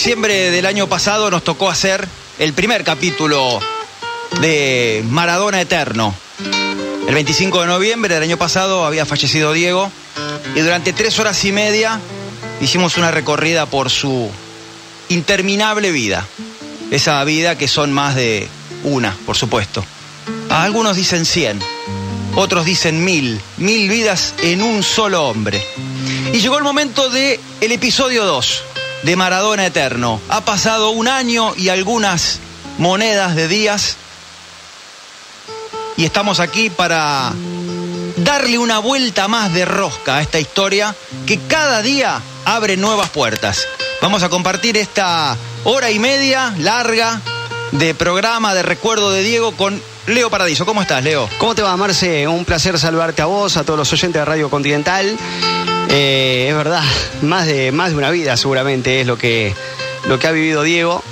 Diciembre del año pasado nos tocó hacer el primer capítulo de Maradona Eterno. El 25 de noviembre del año pasado había fallecido Diego y durante tres horas y media hicimos una recorrida por su interminable vida. Esa vida que son más de una, por supuesto. Algunos dicen cien, otros dicen mil, mil vidas en un solo hombre. Y llegó el momento del el episodio 2 de Maradona Eterno. Ha pasado un año y algunas monedas de días y estamos aquí para darle una vuelta más de rosca a esta historia que cada día abre nuevas puertas. Vamos a compartir esta hora y media larga de programa de recuerdo de Diego con Leo Paradiso. ¿Cómo estás, Leo? ¿Cómo te va, Marce? Un placer saludarte a vos, a todos los oyentes de Radio Continental. Eh, es verdad, más de, más de una vida seguramente es lo que, lo que ha vivido Diego.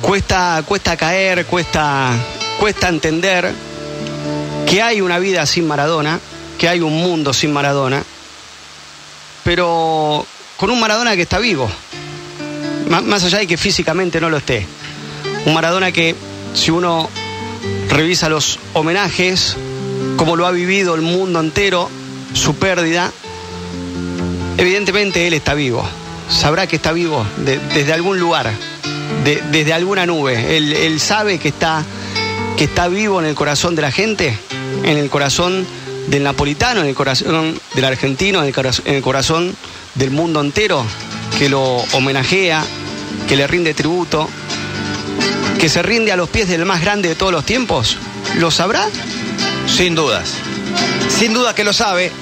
Cuesta, cuesta caer, cuesta, cuesta entender que hay una vida sin Maradona, que hay un mundo sin Maradona, pero con un Maradona que está vivo, más allá de que físicamente no lo esté. Un Maradona que, si uno revisa los homenajes, como lo ha vivido el mundo entero, su pérdida, evidentemente él está vivo. Sabrá que está vivo desde algún lugar, desde alguna nube. Él, sabe que está, que está vivo en el corazón de la gente en el corazón del napolitano, en el corazón del argentino, en el, corazón, del mundo entero, que lo homenajea, que le rinde tributo, que se rinde a los pies del más grande de todos los tiempos? ¿Lo sabrá? Sin dudas. Sin duda que lo sabe.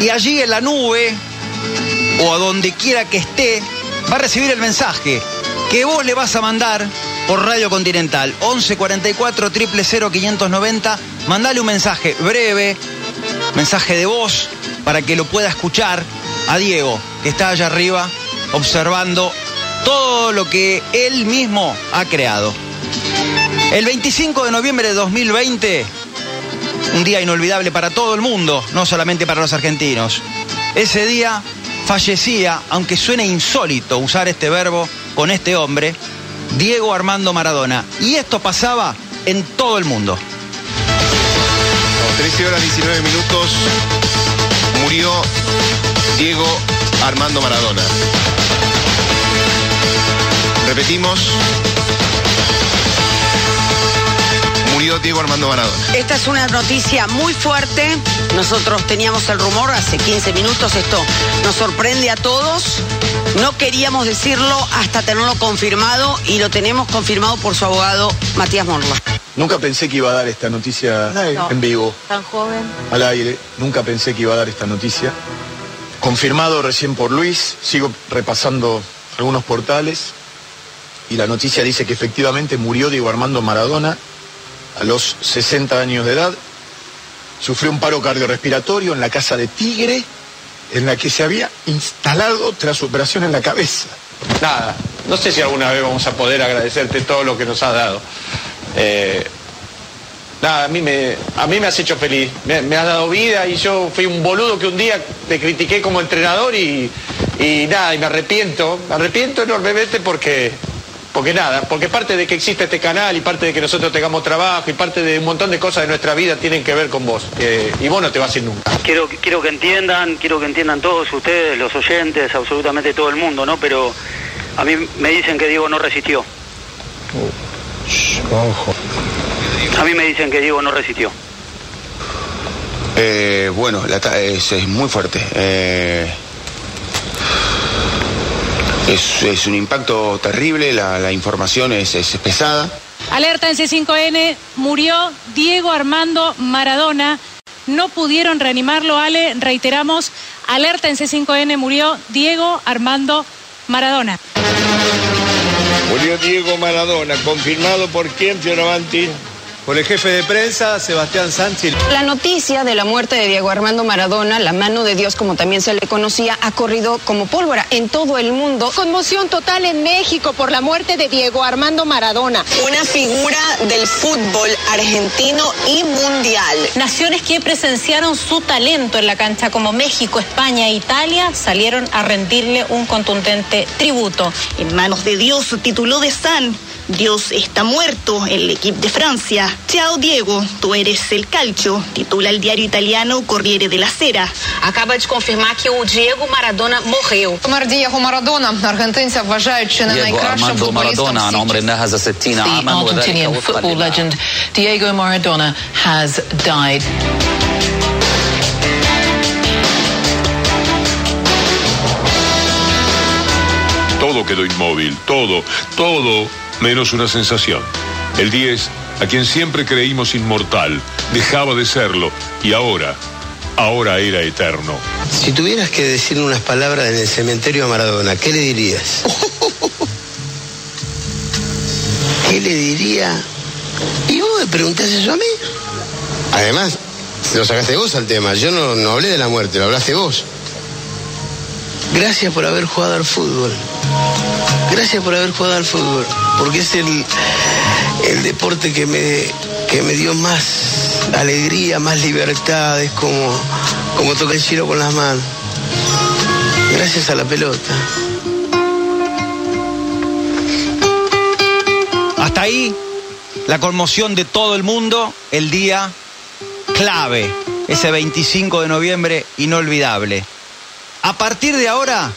Y allí en la nube, o a donde quiera que esté, va a recibir el mensaje que vos le vas a mandar por Radio Continental. 1144 000 590. Mandale un mensaje breve, mensaje de voz, para que lo pueda escuchar a Diego, que está allá arriba observando todo lo que él mismo ha creado. El 25 de noviembre de 2020, un día inolvidable para todo el mundo, no solamente para los argentinos. Ese día fallecía, aunque suene insólito usar este verbo con este hombre, Diego Armando Maradona. Y esto pasaba en todo el mundo. 13 horas 19 minutos murió Diego Armando Maradona. Repetimos, Diego Armando Maradona. Esta es una noticia muy fuerte. Nosotros teníamos el rumor hace 15 minutos. Esto nos sorprende a todos. No queríamos decirlo hasta tenerlo confirmado y lo tenemos confirmado por su abogado Matías Morla. Nunca pensé que iba a dar esta noticia en vivo. Tan joven. Al aire. Nunca pensé que iba a dar esta noticia. Confirmado recién por Luis. Sigo repasando algunos portales. Y la noticia dice que efectivamente murió Diego Armando Maradona a los 60 años de edad, sufrió un paro cardiorrespiratorio en la casa de Tigre, en la que se había instalado tras su operación en la cabeza. Nada, no sé si alguna vez vamos a poder agradecerte todo lo que nos has dado. Eh, nada, a mí, me, a mí me has hecho feliz, me, has dado vida y yo fui un boludo que un día te critiqué como entrenador y, y nada, y me arrepiento, me arrepiento enormemente porque porque nada, porque parte de que existe este canal y parte de que nosotros tengamos trabajo y parte de un montón de cosas de nuestra vida tienen que ver con vos. y vos no te vas a ir nunca. Quiero, quiero que entiendan, quiero que entiendan todos ustedes, los oyentes, absolutamente todo el mundo, ¿no? Pero a mí me dicen que Diego no resistió. A mí me dicen que Diego no resistió. Eh, bueno, es, es, muy fuerte. Eh, es, un impacto terrible, la, información es, pesada. Alerta en C5N, murió Diego Armando Maradona. No pudieron reanimarlo, Ale. Reiteramos, alerta en C5N, murió Diego Armando Maradona. Murió Diego Maradona, confirmado por quién, Fioravanti. Por el jefe de prensa, Sebastián Sánchez. La noticia de la muerte de Diego Armando Maradona, la mano de Dios como también se le conocía, ha corrido como pólvora en todo el mundo. Conmoción total en México por la muerte de Diego Armando Maradona. Una figura del fútbol argentino y mundial. Naciones que presenciaron su talento en la cancha como México, España e Italia salieron a rendirle un contundente tributo. En manos de Dios tituló de San Dios está muerto, el equipo de Francia. Chao Diego, tú eres el calcio, titula el diario italiano Corriere della Sera. Acaba de confirmar que o Diego Maradona morreu. Помер Дієго Марадона. Аргентинці вважають, чи не найкращим футболістом The Argentinian football legend Diego Maradona has died. Todo quedó inmóvil, todo, todo menos una sensación. El 10, a quien siempre creímos inmortal, dejaba de serlo y ahora, ahora era eterno. Si tuvieras que decir unas palabras en el cementerio a Maradona, ¿qué le dirías? ¿Qué le diría? ¿Y vos me preguntás eso a mí? Además, lo sacaste vos al tema. Yo no, no hablé de la muerte, lo hablaste vos. Gracias por haber jugado al fútbol. Gracias por haber jugado al fútbol. Porque es el, el deporte que me, que me dio más alegría, más libertad. Es como, como tocar el cielo con las manos. Gracias a la pelota. Hasta ahí la conmoción de todo el mundo, el día clave, ese 25 de noviembre inolvidable. A partir de ahora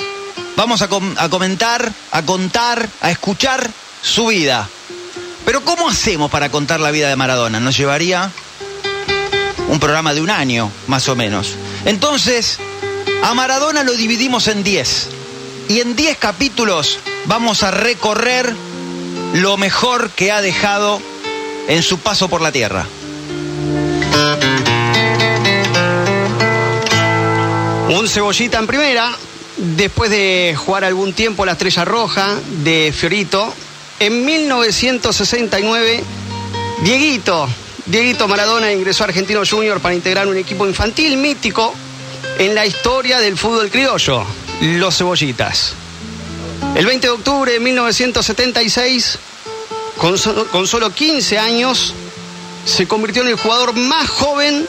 vamos a, com- a comentar, a contar, a escuchar su vida. Pero ¿cómo hacemos para contar la vida de Maradona? Nos llevaría un programa de un año, más o menos. Entonces, a Maradona lo dividimos en 10. Y en 10 capítulos vamos a recorrer lo mejor que ha dejado en su paso por la tierra. Un cebollita en primera, después de jugar algún tiempo la Estrella Roja de Fiorito, en 1969, Dieguito, Dieguito Maradona ingresó a Argentino Junior para integrar un equipo infantil mítico en la historia del fútbol criollo, los Cebollitas. El 20 de octubre de 1976, con, con solo 15 años, se convirtió en el jugador más joven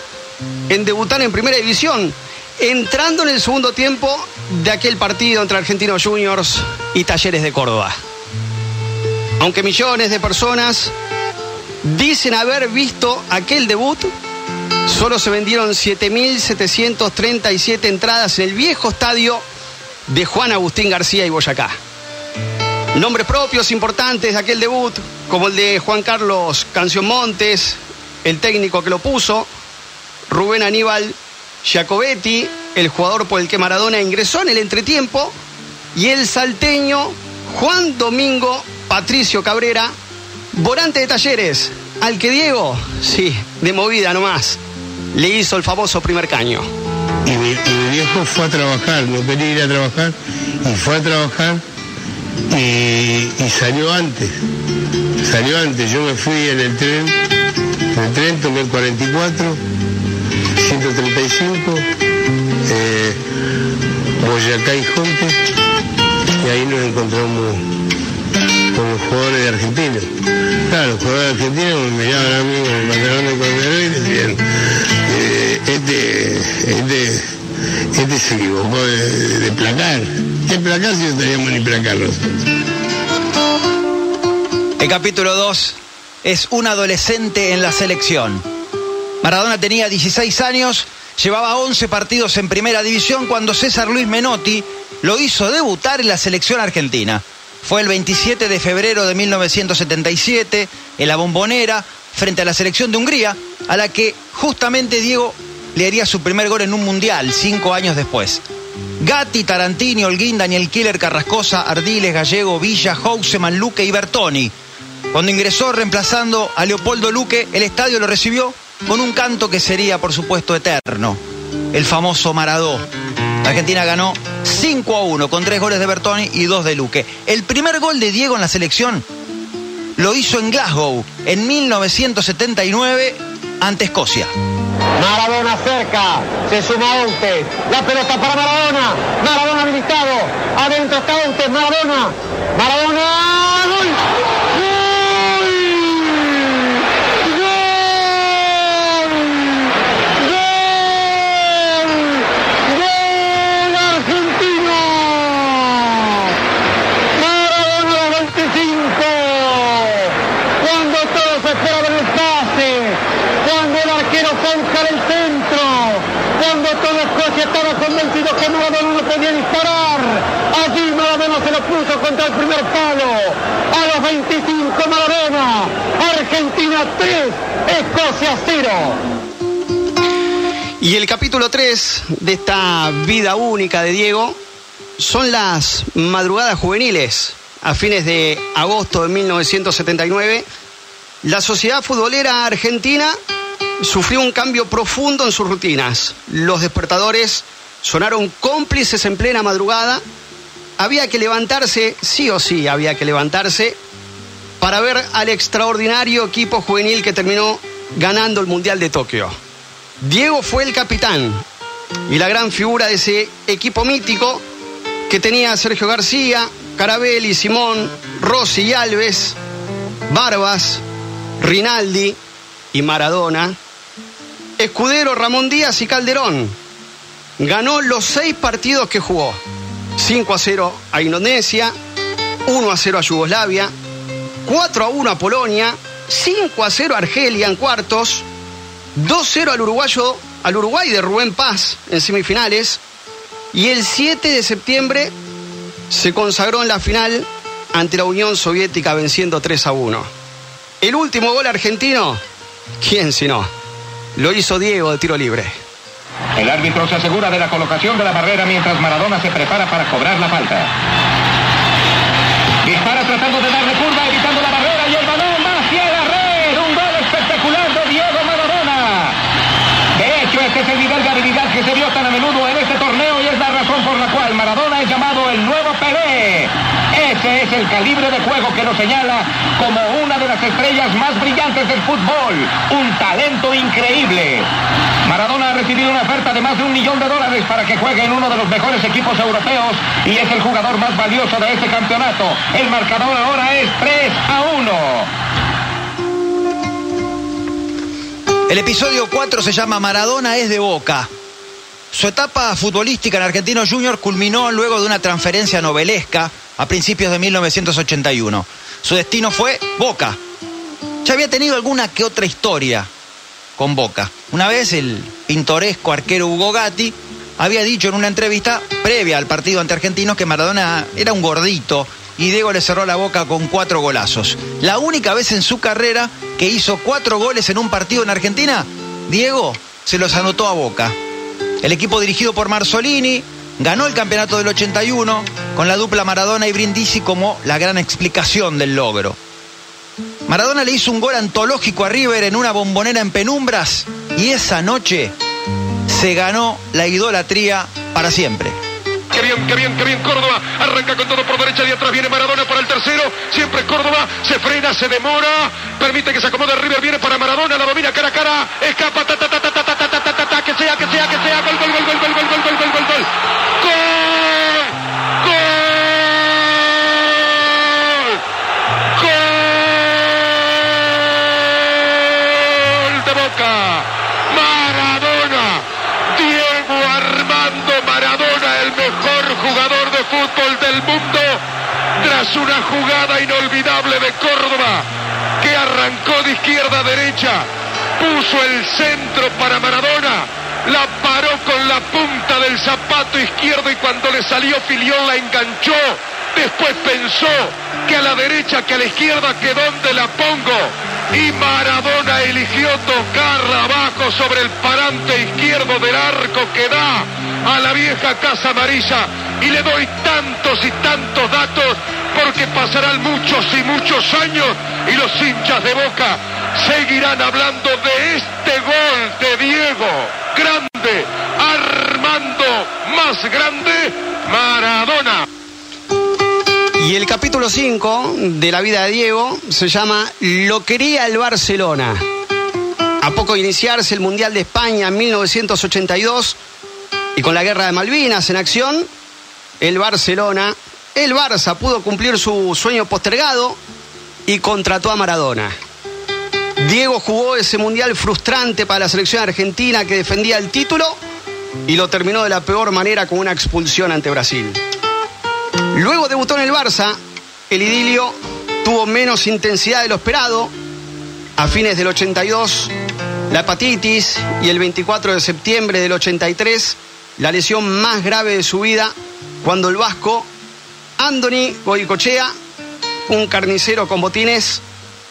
en debutar en primera división, entrando en el segundo tiempo de aquel partido entre Argentinos Juniors y Talleres de Córdoba. Aunque millones de personas dicen haber visto aquel debut, solo se vendieron 7.737 entradas en el viejo estadio de Juan Agustín García y Boyacá. Nombres propios importantes de aquel debut, como el de Juan Carlos Canción Montes, el técnico que lo puso, Rubén Aníbal Giacobetti, el jugador por el que Maradona ingresó en el entretiempo, y el salteño Juan Domingo Patricio Cabrera, volante de talleres, al que Diego, sí, de movida nomás, le hizo el famoso primer caño. Y mi, viejo fue a trabajar, me pedí ir a trabajar y fue a trabajar y, y salió antes. Salió antes, yo me fui en el tren, en el tren tomé el 44, 135, eh, Boyacá y Jonte, y ahí nos encontramos con los jugadores de Argentina. Claro, los jugadores de Argentina me miraban a mí con el pantalón de corredor y decían, eh, este, este, este se equivocó de, de placar. ¿Qué placar si no teníamos ni placar? El capítulo 2 es un adolescente en la selección. Maradona tenía 16 años, llevaba 11 partidos en primera división cuando César Luis Menotti lo hizo debutar en la selección argentina. Fue el 27 de febrero de 1977 en la bombonera frente a la selección de Hungría, a la que justamente Diego le haría su primer gol en un mundial cinco años después. Gatti, Tarantini, Holguín, Daniel Killer, Carrascosa, Ardiles, Gallego, Villa, Houseman, Luque y Bertoni. Cuando ingresó reemplazando a Leopoldo Luque, el estadio lo recibió con un canto que sería, por supuesto, eterno. El famoso Maradó. Argentina ganó 5 a 1 con tres goles de Bertoni y dos de Luque. El primer gol de Diego en la selección lo hizo en Glasgow en 1979 ante Escocia. Maradona cerca, se suma Outes, la pelota para Maradona, Maradona habilitado, adentro está Outes, Maradona, Maradona, gol, gol, gol argentino, Maradona 25, cuando todos esperaban el pase, cuando el arquero Fonja del centro, cuando toda Escocia estaba convencido que Podía disparar, allí Maradona se lo puso contra el primer palo, a los 25 Maradona, Argentina 3, Escocia 0. Y el capítulo 3 de esta vida única de Diego son las madrugadas juveniles. A fines de agosto de 1979, la sociedad futbolera argentina sufrió un cambio profundo en sus rutinas. Los despertadores sonaron cómplices en plena madrugada. Había que levantarse, sí o sí había que levantarse, para ver al extraordinario equipo juvenil que terminó ganando el Mundial de Tokio. Diego fue el capitán y la gran figura de ese equipo mítico que tenía Sergio García, Carabelli, Simón, Rossi y Alves, Barbas, Rinaldi y Maradona, Escudero, Ramón Díaz y Calderón. Ganó los seis partidos que jugó. 5 a 0 a Indonesia, 1 a 0 a Yugoslavia, 4 a 1 a Polonia, 5 a 0 a Argelia en cuartos, 2-0 al uruguayo, al Uruguay de Rubén Paz en semifinales. Y el 7 de septiembre se consagró en la final ante la Unión Soviética venciendo 3 a 1. El último gol argentino, ¿quién si no? Lo hizo Diego de tiro libre. El árbitro se asegura de la colocación de la barrera mientras Maradona se prepara para cobrar la falta. Dispara tratando de darle curva, evitando la barrera y el balón va hacia la red. Un gol espectacular de Diego Maradona. De hecho, este es el nivel de habilidad que se vio tan a menudo en este torneo y es la razón por la cual Maradona es llamado el nuevo Pelé. Es el calibre de juego que lo señala como una de las estrellas más brillantes del fútbol. Un talento increíble. Maradona ha recibido una oferta de más de un millón de dólares para que juegue en uno de los mejores equipos europeos y es el jugador más valioso de este campeonato. El marcador ahora es 3 a 1. El episodio 4 se llama Maradona es de Boca. Su etapa futbolística en Argentinos Juniors culminó luego de una transferencia novelesca a principios de 1981. Su destino fue Boca. Ya había tenido alguna que otra historia con Boca. Una vez el pintoresco arquero Hugo Gatti había dicho en una entrevista previa al partido ante Argentinos que Maradona era un gordito y Diego le cerró la boca con cuatro golazos. La única vez en su carrera que hizo cuatro goles en un partido en Argentina, Diego se los anotó a Boca. El equipo dirigido por Marzolini ganó el campeonato del 81 con la dupla Maradona y Brindisi como la gran explicación del logro. Maradona le hizo un gol antológico a River en una bombonera en penumbras y esa noche se ganó la idolatría para siempre. Qué bien, qué bien, qué bien Córdoba. Arranca con todo por derecha y atrás viene Maradona para el tercero. Siempre Córdoba. Se frena, se demora. Permite que se acomode River. Viene para Maradona. La domina cara a cara. Escapa. Ta, ta, ta, ta, ta, ta, ta, ta, ta, ta, que sea, que sea, que sea. Gol, gol, gol, gol, gol, gol, gol, gol, gol, gol, gol. ¡Gol! ¡Gol de Boca! Maradona. Diego Armando Maradona, el mejor jugador de fútbol del mundo, tras una jugada inolvidable de Córdoba, que arrancó de izquierda a derecha, puso el centro para Maradona, la paró con la punta del zapato izquierdo y cuando le salió Filión la enganchó. Después pensó que a la derecha, que a la izquierda, que dónde la pongo. Y Maradona eligió tocarla abajo sobre el parante izquierdo del arco que da a la vieja Casa Amarilla. Y le doy tantos y tantos datos porque pasarán muchos y muchos años y los hinchas de Boca seguirán hablando de este gol de Diego. Grande, Armando, más grande, Maradona. Y el capítulo 5 de la vida de Diego se llama Lo quería el Barcelona. A poco de iniciarse el Mundial de España en 1982 y con la Guerra de Malvinas en acción, el Barcelona, el Barça pudo cumplir su sueño postergado y contrató a Maradona. Diego jugó ese mundial frustrante para la selección argentina que defendía el título y lo terminó de la peor manera con una expulsión ante Brasil. Luego debutó en el Barça, el idilio tuvo menos intensidad de lo esperado. A fines del 82, la hepatitis y el 24 de septiembre del 83, la lesión más grave de su vida cuando el vasco Andoni Goicochea, un carnicero con botines,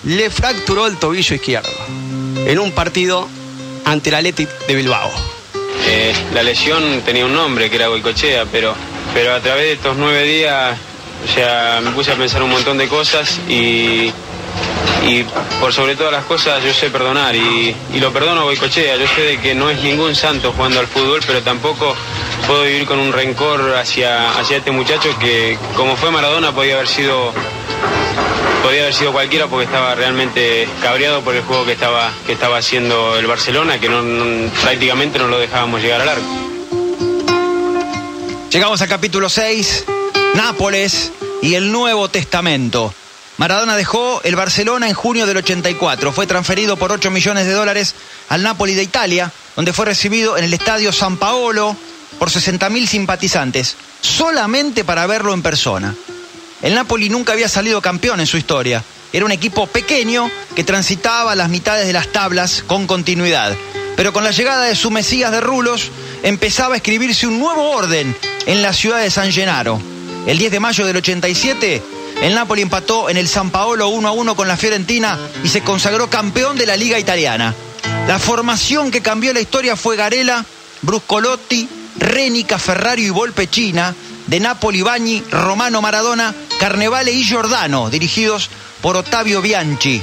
le fracturó el tobillo izquierdo en un partido ante el Athletic de Bilbao. Eh, la lesión tenía un nombre que era Goicochea, pero, pero a través de estos nueve días, o sea, me puse a pensar un montón de cosas y, y por sobre todas las cosas yo sé perdonar y, y lo perdono a Goicochea. Yo sé de que no es ningún santo jugando al fútbol, pero tampoco puedo vivir con un rencor hacia, hacia este muchacho que como fue Maradona podía haber sido podía haber sido cualquiera porque estaba realmente cabreado por el juego que estaba, que estaba haciendo el Barcelona, que no- prácticamente no lo dejábamos llegar al arco. Llegamos al capítulo 6, Nápoles y el Nuevo Testamento. Maradona dejó el Barcelona en junio del 84. Fue transferido por 8 millones de dólares al Napoli de Italia, donde fue recibido en el estadio San Paolo por 60.000 simpatizantes, solamente para verlo en persona. El Napoli nunca había salido campeón en su historia. Era un equipo pequeño que transitaba las mitades de las tablas con continuidad. Pero con la llegada de su Mesías de Rulos, empezaba a escribirse un nuevo orden en la ciudad de San Gennaro. El 10 de mayo del 87, el Napoli empató en el San Paolo 1 a 1 con la Fiorentina y se consagró campeón de la Liga Italiana. La formación que cambió la historia fue Garela, Bruscolotti, Renica, Ferrari y Volpe China, de Napoli Bagni, Romano Maradona, Carnevale y Giordano, dirigidos por Ottavio Bianchi.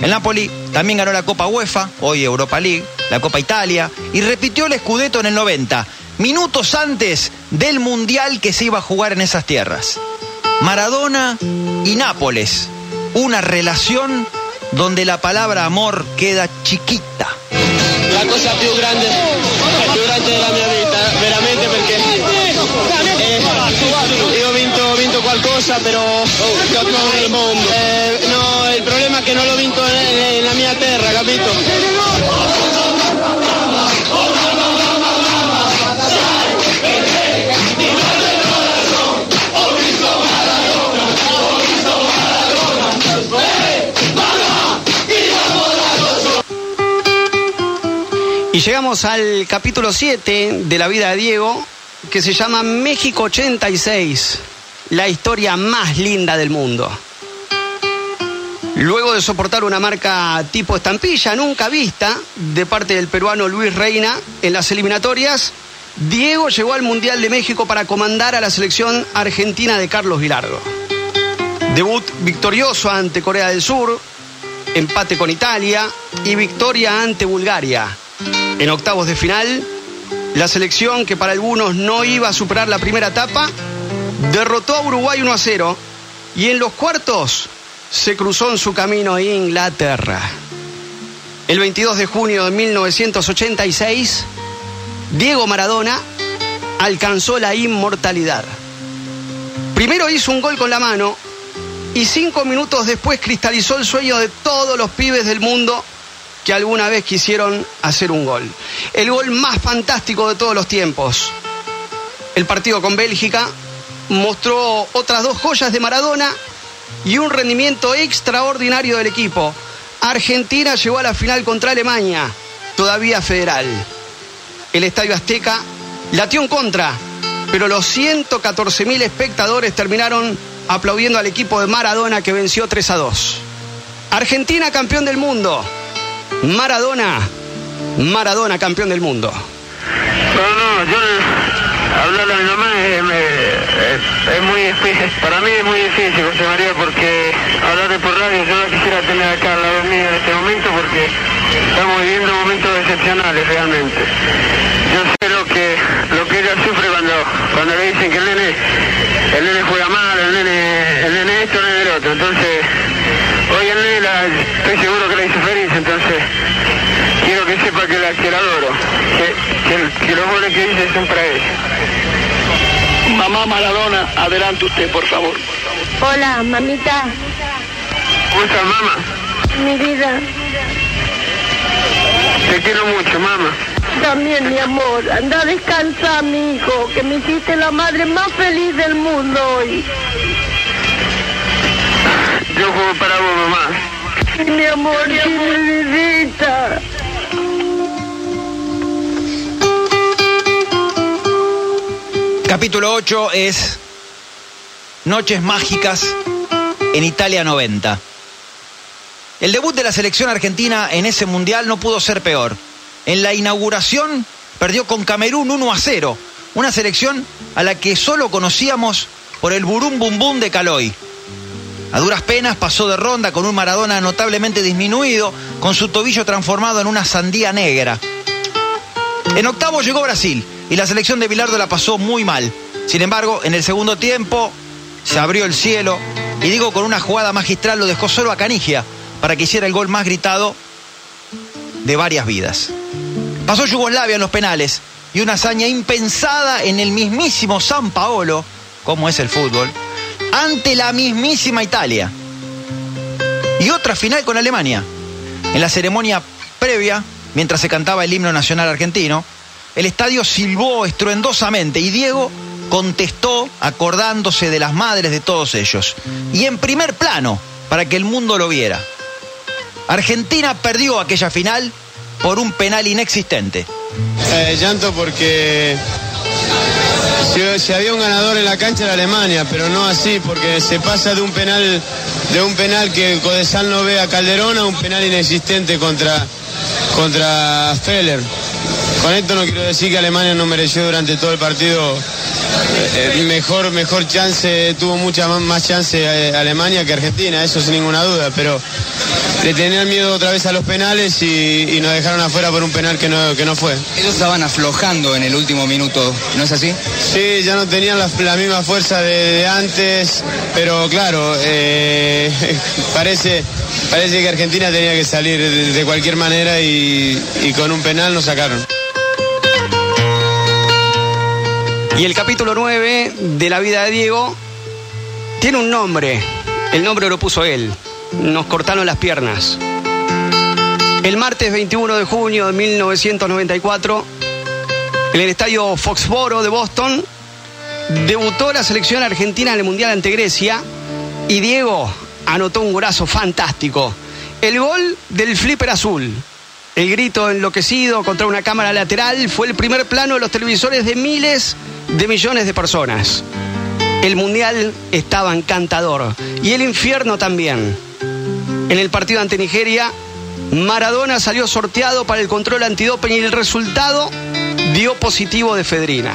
El Napoli también ganó la Copa UEFA, hoy Europa League, la Copa Italia, y repitió el Scudetto en el 90, minutos antes del Mundial que se iba a jugar en esas tierras. Maradona y Nápoles, una relación donde la palabra amor queda chiquita. la cosa più grande, grande della mia vita, veramente perché eh, ho vinto qualcosa però il mondo. Eh, no, il problema è che non l'ho vinto ne- nella mia terra, capito? Y llegamos al capítulo 7 de la vida de Diego, que se llama México 86, la historia más linda del mundo. Luego de soportar una marca tipo estampilla nunca vista de parte del peruano Luis Reina en las eliminatorias, Diego llegó al Mundial de México para comandar a la selección argentina de Carlos Vilardo. Debut victorioso ante Corea del Sur, empate con Italia y victoria ante Bulgaria. En octavos de final, la selección que para algunos no iba a superar la primera etapa, derrotó a Uruguay 1 a 0 y en los cuartos se cruzó en su camino Inglaterra. El 22 de junio de 1986, Diego Maradona alcanzó la inmortalidad. Primero hizo un gol con la mano y cinco minutos después cristalizó el sueño de todos los pibes del mundo que alguna vez quisieron hacer un gol. El gol más fantástico de todos los tiempos. El partido con Bélgica mostró otras dos joyas de Maradona y un rendimiento extraordinario del equipo. Argentina llegó a la final contra Alemania, todavía federal. El Estadio Azteca latió en contra, pero los 114.000 espectadores terminaron aplaudiendo al equipo de Maradona que venció 3 a 2. Argentina campeón del mundo. Maradona, Maradona campeón del mundo hablarle a mi mamá es, muy difícil. Para mí es muy difícil, José María, porque hablarle por radio yo no quisiera tener acá al lado mío en este momento porque estamos viviendo momentos excepcionales realmente. Yo sé lo que, lo que ella sufre cuando, cuando le dicen que el nene, el nene juega mal, el nene, el nene esto, el nene el otro. Entonces, hoy el nene estoy seguro que la hizo feliz, entonces los goles que hice son para. Mamá Maradona, adelante usted, por favor. Hola, mamita. ¿Cómo estás, mamá? Mi vida. Te quiero mucho, mamá. También, mi amor. Anda a descansar, mi hijo, que me hiciste la madre más feliz del mundo hoy. Yo juego para vos, mamá. Mi amor, mi Capítulo 8 es Noches Mágicas en Italia 90. El debut de la selección argentina en ese mundial no pudo ser peor. En la inauguración perdió con Camerún 1 a 0, una selección a la que solo conocíamos por el burum bum bum de Caloy. A duras penas pasó de ronda con un Maradona notablemente disminuido, con su tobillo transformado en una sandía negra. En octavo llegó Brasil y la selección de Bilardo la pasó muy mal. Sin embargo, en el segundo tiempo se abrió el cielo y digo con una jugada magistral lo dejó solo a Canigia para que hiciera el gol más gritado de varias vidas. Pasó Yugoslavia en los penales y una hazaña impensada en el mismísimo San Paolo, como es el fútbol, ante la mismísima Italia. Y otra final con Alemania. En la ceremonia previa, mientras se cantaba el himno nacional argentino, el estadio silbó estruendosamente y Diego contestó acordándose de las madres de todos ellos. Y en primer plano, para que el mundo lo viera. Argentina perdió aquella final por un penal inexistente. Eh, llanto porque si, había un ganador en la cancha era Alemania, pero no así, porque se pasa de un penal, de un penal que Codesal no ve a Calderón a un penal inexistente contra, contra Feller. Con esto no quiero decir que Alemania no mereció durante todo el partido eh, mejor, mejor chance, tuvo mucha más, más chance eh, Alemania que Argentina, eso sin ninguna duda, pero le tenían miedo otra vez a los penales y, y nos dejaron afuera por un penal que no, que no fue. Ellos estaban aflojando en el último minuto, ¿no es así? Sí, ya no tenían la, la misma fuerza de, de antes, pero claro, eh, parece, parece que Argentina tenía que salir de, de cualquier manera y, y con un penal nos sacaron. Y el capítulo 9 de la vida de Diego tiene un nombre. El nombre lo puso él. Nos cortaron las piernas. El martes 21 de junio de 1994, en el estadio Foxboro de Boston, debutó la selección argentina en el Mundial ante Grecia y Diego anotó un golazo fantástico. El gol del flipper azul. El grito enloquecido contra una cámara lateral fue el primer plano de los televisores de miles de millones de personas. El mundial estaba encantador y el infierno también. En el partido ante Nigeria, Maradona salió sorteado para el control antidoping y el resultado dio positivo de Fedrina.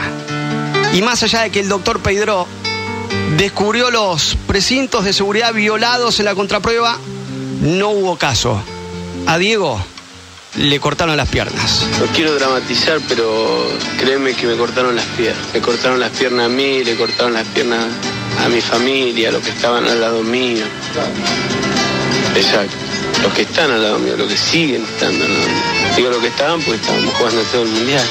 Y más allá de que el doctor Pedro descubrió los precintos de seguridad violados en la contraprueba, no hubo caso. A Diego le cortaron las piernas. No quiero dramatizar, pero créeme que me cortaron las piernas. Me cortaron las piernas a mí, le cortaron las piernas a mi familia, a los que estaban al lado mío. Exacto. Los que están al lado mío, los que siguen estando al lado mío. Digo los que estaban porque estábamos jugando todo el mundial.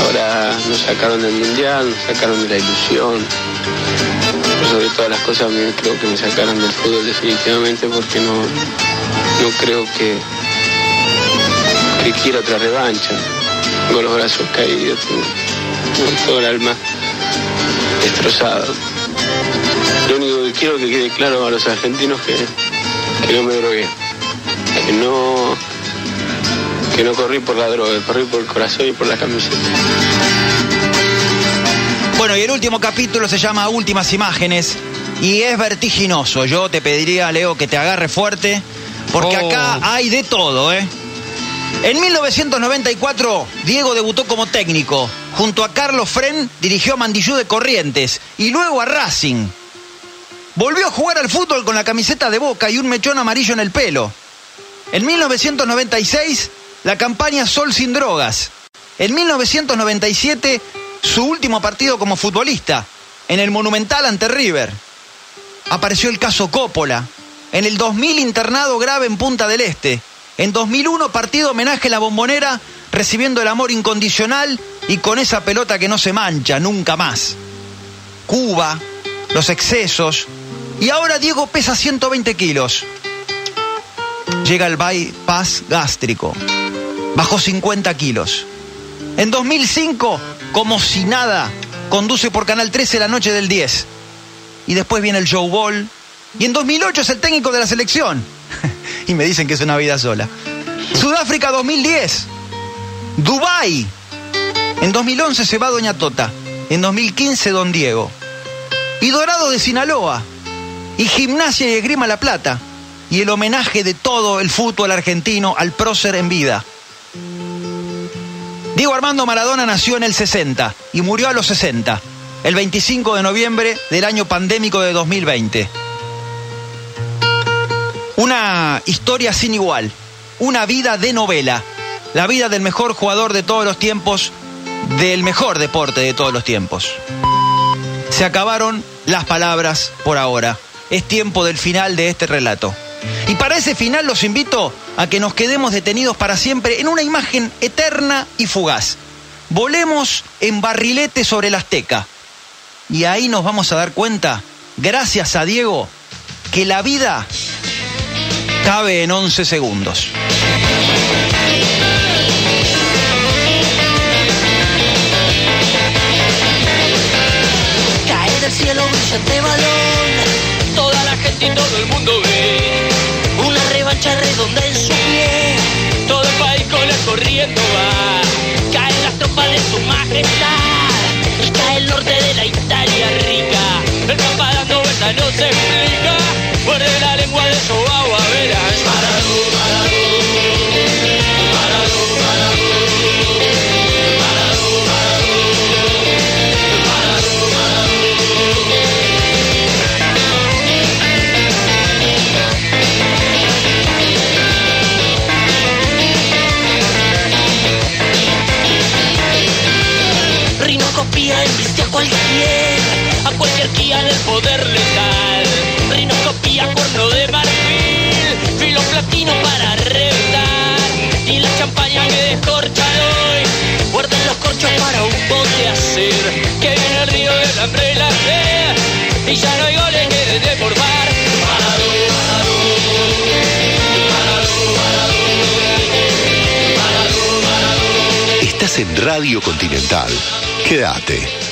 Ahora nos sacaron del mundial, nos sacaron de la ilusión. Pero sobre todas las cosas, creo que me sacaron del fútbol definitivamente porque no, no creo que, que quiera otra revancha. Tengo los brazos caídos, tengo todo el alma destrozado. Lo único que quiero que quede claro a los argentinos que, que no me drogué, que no, que no corrí por la droga, corrí por el corazón y por la camiseta. Bueno, y el último capítulo se llama Últimas Imágenes y es vertiginoso. Yo te pediría, Leo, que te agarre fuerte, porque Oh. acá hay de todo, ¿eh? En 1994, Diego debutó como técnico. Junto a Carlos Fren dirigió a Mandillú de Corrientes y luego a Racing. Volvió a jugar al fútbol con la camiseta de Boca y un mechón amarillo en el pelo. En 1996, la campaña Sol sin drogas. En 1997, su último partido como futbolista, en el Monumental ante River. Apareció el caso Coppola. En el 2000, internado grave en Punta del Este. En 2001, partido homenaje en la bombonera recibiendo el amor incondicional y con esa pelota que no se mancha nunca más. Cuba, los excesos, y ahora Diego pesa 120 kilos. Llega el bypass gástrico, bajó 50 kilos. En 2005, como si nada, conduce por Canal 13 la noche del 10. Y después viene el Joe Ball. Y en 2008 es el técnico de la selección. y me dicen que es una vida sola. Sudáfrica 2010. Dubai. En 2011 se va Doña Tota. En 2015 Don Diego. Y Dorado de Sinaloa. Y Gimnasia y Esgrima La Plata. Y el homenaje de todo el fútbol argentino al prócer en vida. Diego Armando Maradona nació en el 60 y murió a los 60, el 25 de noviembre del año pandémico de 2020. Una historia sin igual, una vida de novela, la vida del mejor jugador de todos los tiempos, del mejor deporte de todos los tiempos. Se acabaron las palabras por ahora. Es tiempo del final de este relato. Y para ese final los invito a que nos quedemos detenidos para siempre en una imagen eterna y fugaz. Volemos en barrilete sobre la Azteca. Y ahí nos vamos a dar cuenta, gracias a Diego, que la vida cabe en 11 segundos. Cae del cielo brillante balón, toda la gente y todo el mundo ve una revancha redonda en su pie. Todo el país con él corriendo va, caen las tropas de su majestad y cae el norte de la Italia rica. El mapa dando vueltas no se explica, muerde la lengua de su agua Radio Continental. Quédate.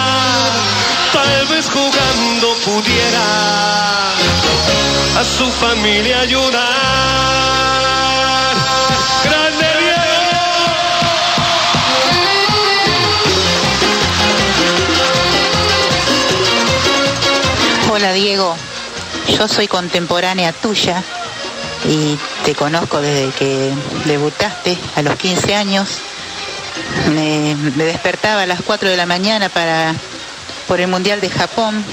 Tal vez jugando pudiera a su familia ayudar. Grande Hola Diego, yo soy contemporánea tuya y te conozco desde que debutaste a los 15 años. Me, me despertaba a las 4 de la mañana para por el Mundial de Japón,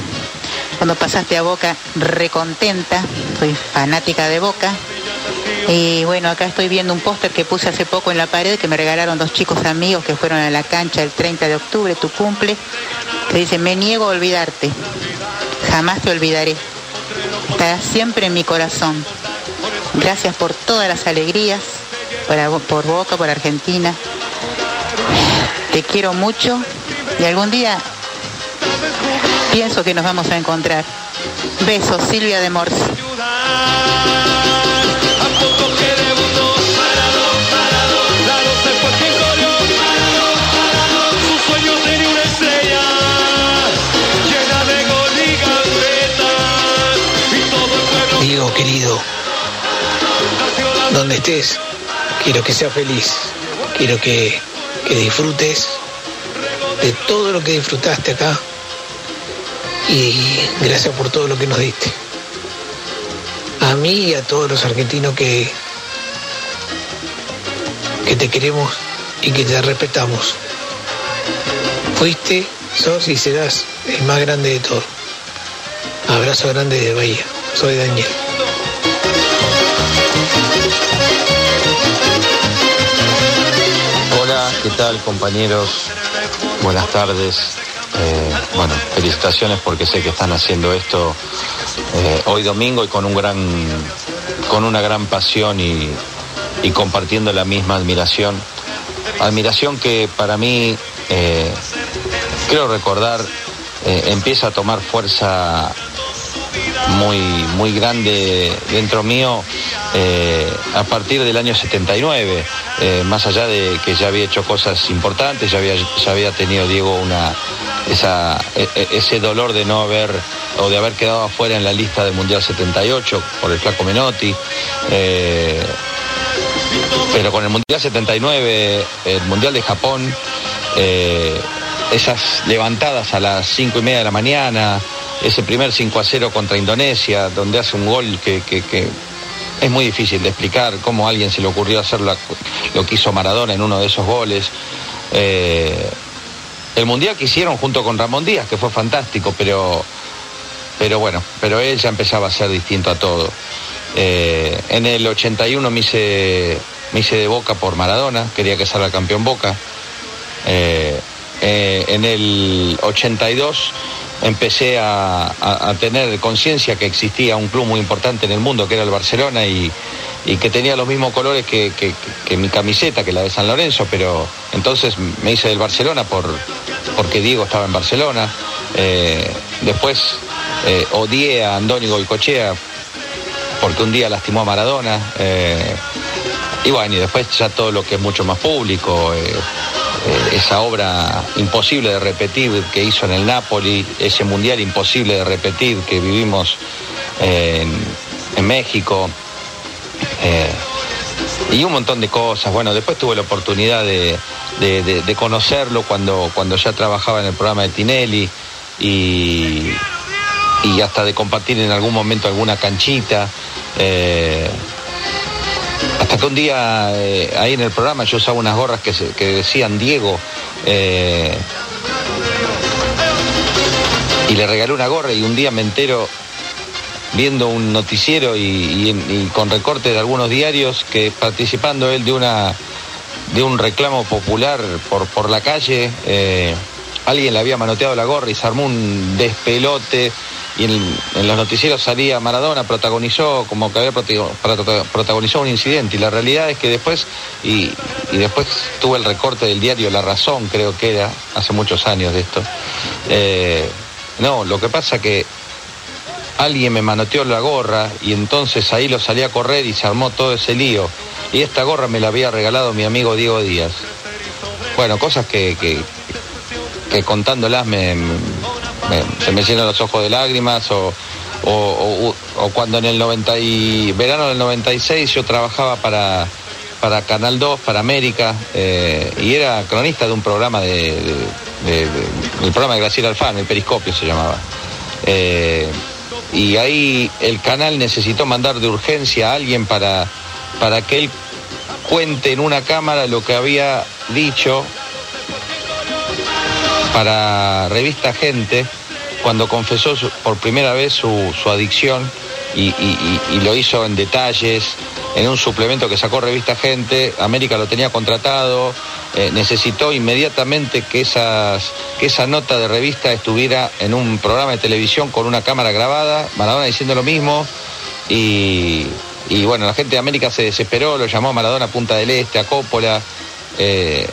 cuando pasaste a Boca recontenta, soy fanática de Boca. Y bueno, acá estoy viendo un póster que puse hace poco en la pared que me regalaron dos chicos amigos que fueron a la cancha el 30 de octubre, tu cumple, que dice, me niego a olvidarte, jamás te olvidaré, estarás siempre en mi corazón. Gracias por todas las alegrías, por, por Boca, por Argentina. Te quiero mucho y algún día pienso que nos vamos a encontrar. Besos, Silvia de Morse. Diego, querido, donde estés, quiero que seas feliz, quiero que, que disfrutes de todo lo que disfrutaste acá y gracias por todo lo que nos diste. A mí y a todos los argentinos que, que te queremos y que te respetamos. Fuiste, sos y serás el más grande de todos. Abrazo grande de Bahía. Soy Daniel. Hola, ¿qué tal compañeros? Buenas tardes. Eh, bueno, felicitaciones porque sé que están haciendo esto eh, hoy domingo y con un gran, con una gran pasión y, compartiendo la misma admiración. Admiración que para mí, eh, creo recordar, eh, empieza a tomar fuerza muy, muy grande dentro mío a partir del año 79, eh, más allá de que ya había hecho cosas importantes, ya había, ya había tenido Diego una, esa, e- e- ese dolor de no haber o de haber quedado afuera en la lista del Mundial 78 por el Flaco Menotti. eh, pero con el Mundial 79, el Mundial de Japón, eh, esas levantadas a las cinco y media de la mañana, ese primer 5 a 0 contra Indonesia, donde hace un gol que, es muy difícil de explicar cómo a alguien se le ocurrió hacer la- lo que hizo Maradona en uno de esos goles. Eh, el Mundial que hicieron junto con Ramón Díaz, que fue fantástico, pero, pero bueno, pero él ya empezaba a ser distinto a todo. Eh, en el 81 me hice, me hice de boca por Maradona, quería que salga campeón Boca. Eh, eh, en el 82 empecé a, a- tener conciencia que existía un club muy importante en el mundo, que era el Barcelona, y, y que tenía los mismos colores que, que- mi camiseta, que la de San Lorenzo, pero entonces me hice del Barcelona por, porque Diego estaba en Barcelona. Eh, después eh, odié a Andónigo Goicochea porque un día lastimó a Maradona. eh, y bueno, y después ya todo lo que es mucho más público, eh, eh, esa obra imposible de repetir que hizo en el Napoli, ese mundial imposible de repetir que vivimos eh, en, México. y un montón de cosas. Bueno, después tuve la oportunidad de, conocerlo cuando, cuando ya trabajaba en el programa de Tinelli y, y hasta de compartir en algún momento alguna canchita. Hasta que un día eh, ahí en el programa yo usaba unas gorras que, decían Diego eh, y le regalé una gorra y un día me entero viendo un noticiero y, con recortes de algunos diarios que participando él de una de un reclamo popular por, por la calle, eh, alguien le había manoteado la gorra y se armó un despelote y en, los noticieros salía Maradona, protagonizó como que había protago- prota- protagonizado un incidente y la realidad es que después, y, y después tuve el recorte del diario La Razón, creo que era, hace muchos años de esto. Eh, no, lo que pasa que alguien me manoteó la gorra y entonces ahí lo salí a correr y se armó todo ese lío. Y esta gorra me la había regalado mi amigo Diego Díaz. Bueno, cosas que, que, que contándolas me, se me llenan los ojos de lágrimas o, o, cuando en el 90 y, verano del 96 yo trabajaba para, para Canal 2, para América, eh, y era cronista de un programa de, de- programa de Graciela Alfano, el Periscopio se llamaba. Eh, y ahí el canal necesitó mandar de urgencia a alguien para, para que él cuente en una cámara lo que había dicho para revista Gente cuando confesó por primera vez su, adicción y, lo hizo en detalles, en un suplemento que sacó revista Gente, América lo tenía contratado, eh, necesitó inmediatamente que, esas, que esa nota de revista estuviera en un programa de televisión con una cámara grabada, Maradona diciendo lo mismo y, bueno, la gente de América se desesperó, lo llamó a Maradona Punta del Este, a Coppola. eh,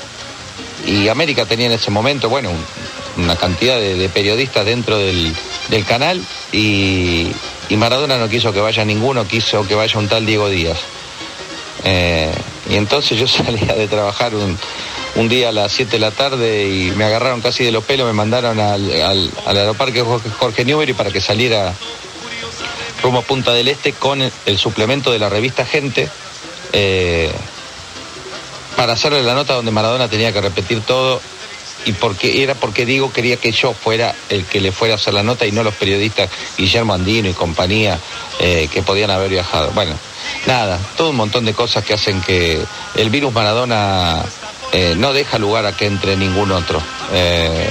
y América tenía en ese momento, bueno, un- una cantidad de, periodistas dentro del, canal y, y Maradona no quiso que vaya ninguno, quiso que vaya un tal Diego Díaz. Eh, y entonces yo salía de trabajar un, un día a las 7 de la tarde y me agarraron casi de los pelos, me mandaron al, al, aeroparque Jorge, Newbery para que saliera rumbo a Punta del Este con el, el suplemento de la revista Gente. eh, para hacerle la nota donde Maradona tenía que repetir todo y porque era porque Diego quería que yo fuera el que le fuera a hacer la nota y no los periodistas Guillermo Andino y compañía eh, que podían haber viajado. Bueno, nada, todo un montón de cosas que hacen que el virus Maradona eh, no deja lugar a que entre ningún otro. Eh,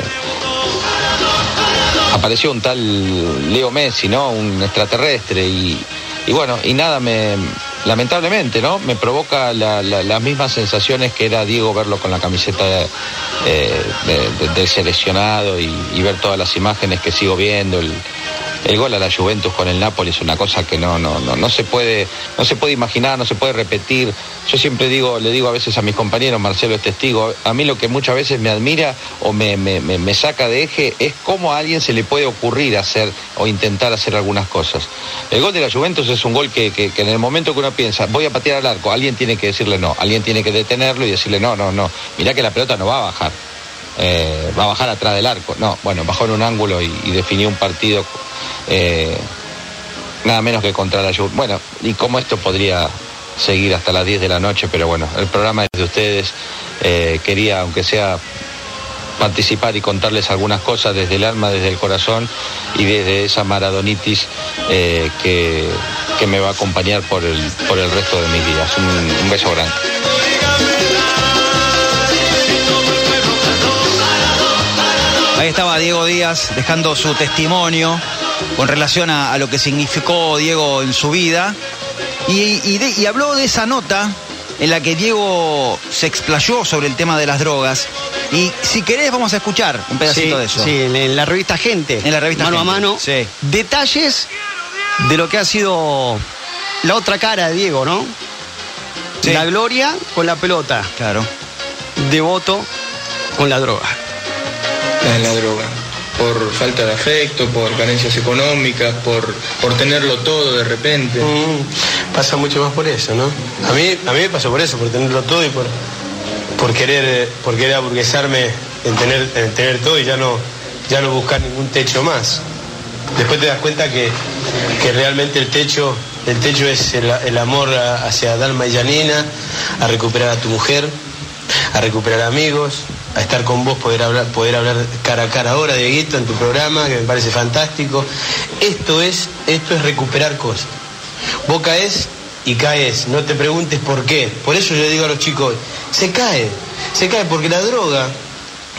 apareció un tal Leo Messi, ¿no? Un extraterrestre y, y bueno, y nada me lamentablemente, ¿no? Me provoca la- la- las mismas sensaciones que era Diego verlo con la camiseta eh, de- seleccionado y, ver todas las imágenes que sigo viendo. El gol a la Juventus con el Napoli es una cosa que no, no, no, no se puede, no se puede imaginar, no se puede repetir. Yo siempre digo, le digo a veces a mis compañeros, Marcelo es testigo, a mí lo que muchas veces me admira o me, me- me- saca de eje es cómo a alguien se le puede ocurrir hacer o intentar hacer algunas cosas. El gol de la Juventus es un gol que, que- en el momento que uno piensa, voy a patear al arco, alguien tiene que decirle no, alguien tiene que detenerlo y decirle no, no, no, mirá que la pelota no va a bajar. eh, va a bajar atrás del arco. No, bueno, bajó en un ángulo y definió un partido eh, nada menos que contra la Juve. Bueno, y como esto podría seguir hasta las 10 de la noche, pero bueno, el programa es de ustedes. Eh, quería, aunque sea participar y contarles algunas cosas desde el alma, desde el corazón y desde esa maradonitis eh, que, que me va a acompañar por el, por el resto de mis días. Un, un beso grande. Ahí estaba Diego Díaz dejando su testimonio con relación a, a lo que significó Diego en su vida. Y, y de- y habló de esa nota en la que Diego se explayó sobre el tema de las drogas. Y si querés, vamos a escuchar un pedacito Sí, de eso. Sí, en, en la revista Gente. En la revista Mano a mano. sí. Detalles de lo que ha sido la otra cara de Diego, ¿no? Sí. La gloria con la pelota. Claro. Devoto con la droga. en la droga. Por falta de afecto, por carencias económicas, por, por tenerlo todo de repente. Mm, pasa mucho más por eso, ¿no? A mí, a mí me pasó por eso, por tenerlo todo y por, por querer, eh, por querer aburguesarme en tener, en tener todo y ya no, ya no buscar ningún techo más. Después te das cuenta que, que realmente el techo, el techo es el, amor hacia Dalma y Janina, a recuperar a tu mujer, a recuperar amigos, a estar con vos, poder hablar, poder hablar cara a cara ahora, Dieguito, en tu programa, que me parece fantástico. Esto es, esto es recuperar cosas. Vos caes y caes, no te preguntes por qué. Por eso yo digo a los chicos, se cae, se cae porque la droga,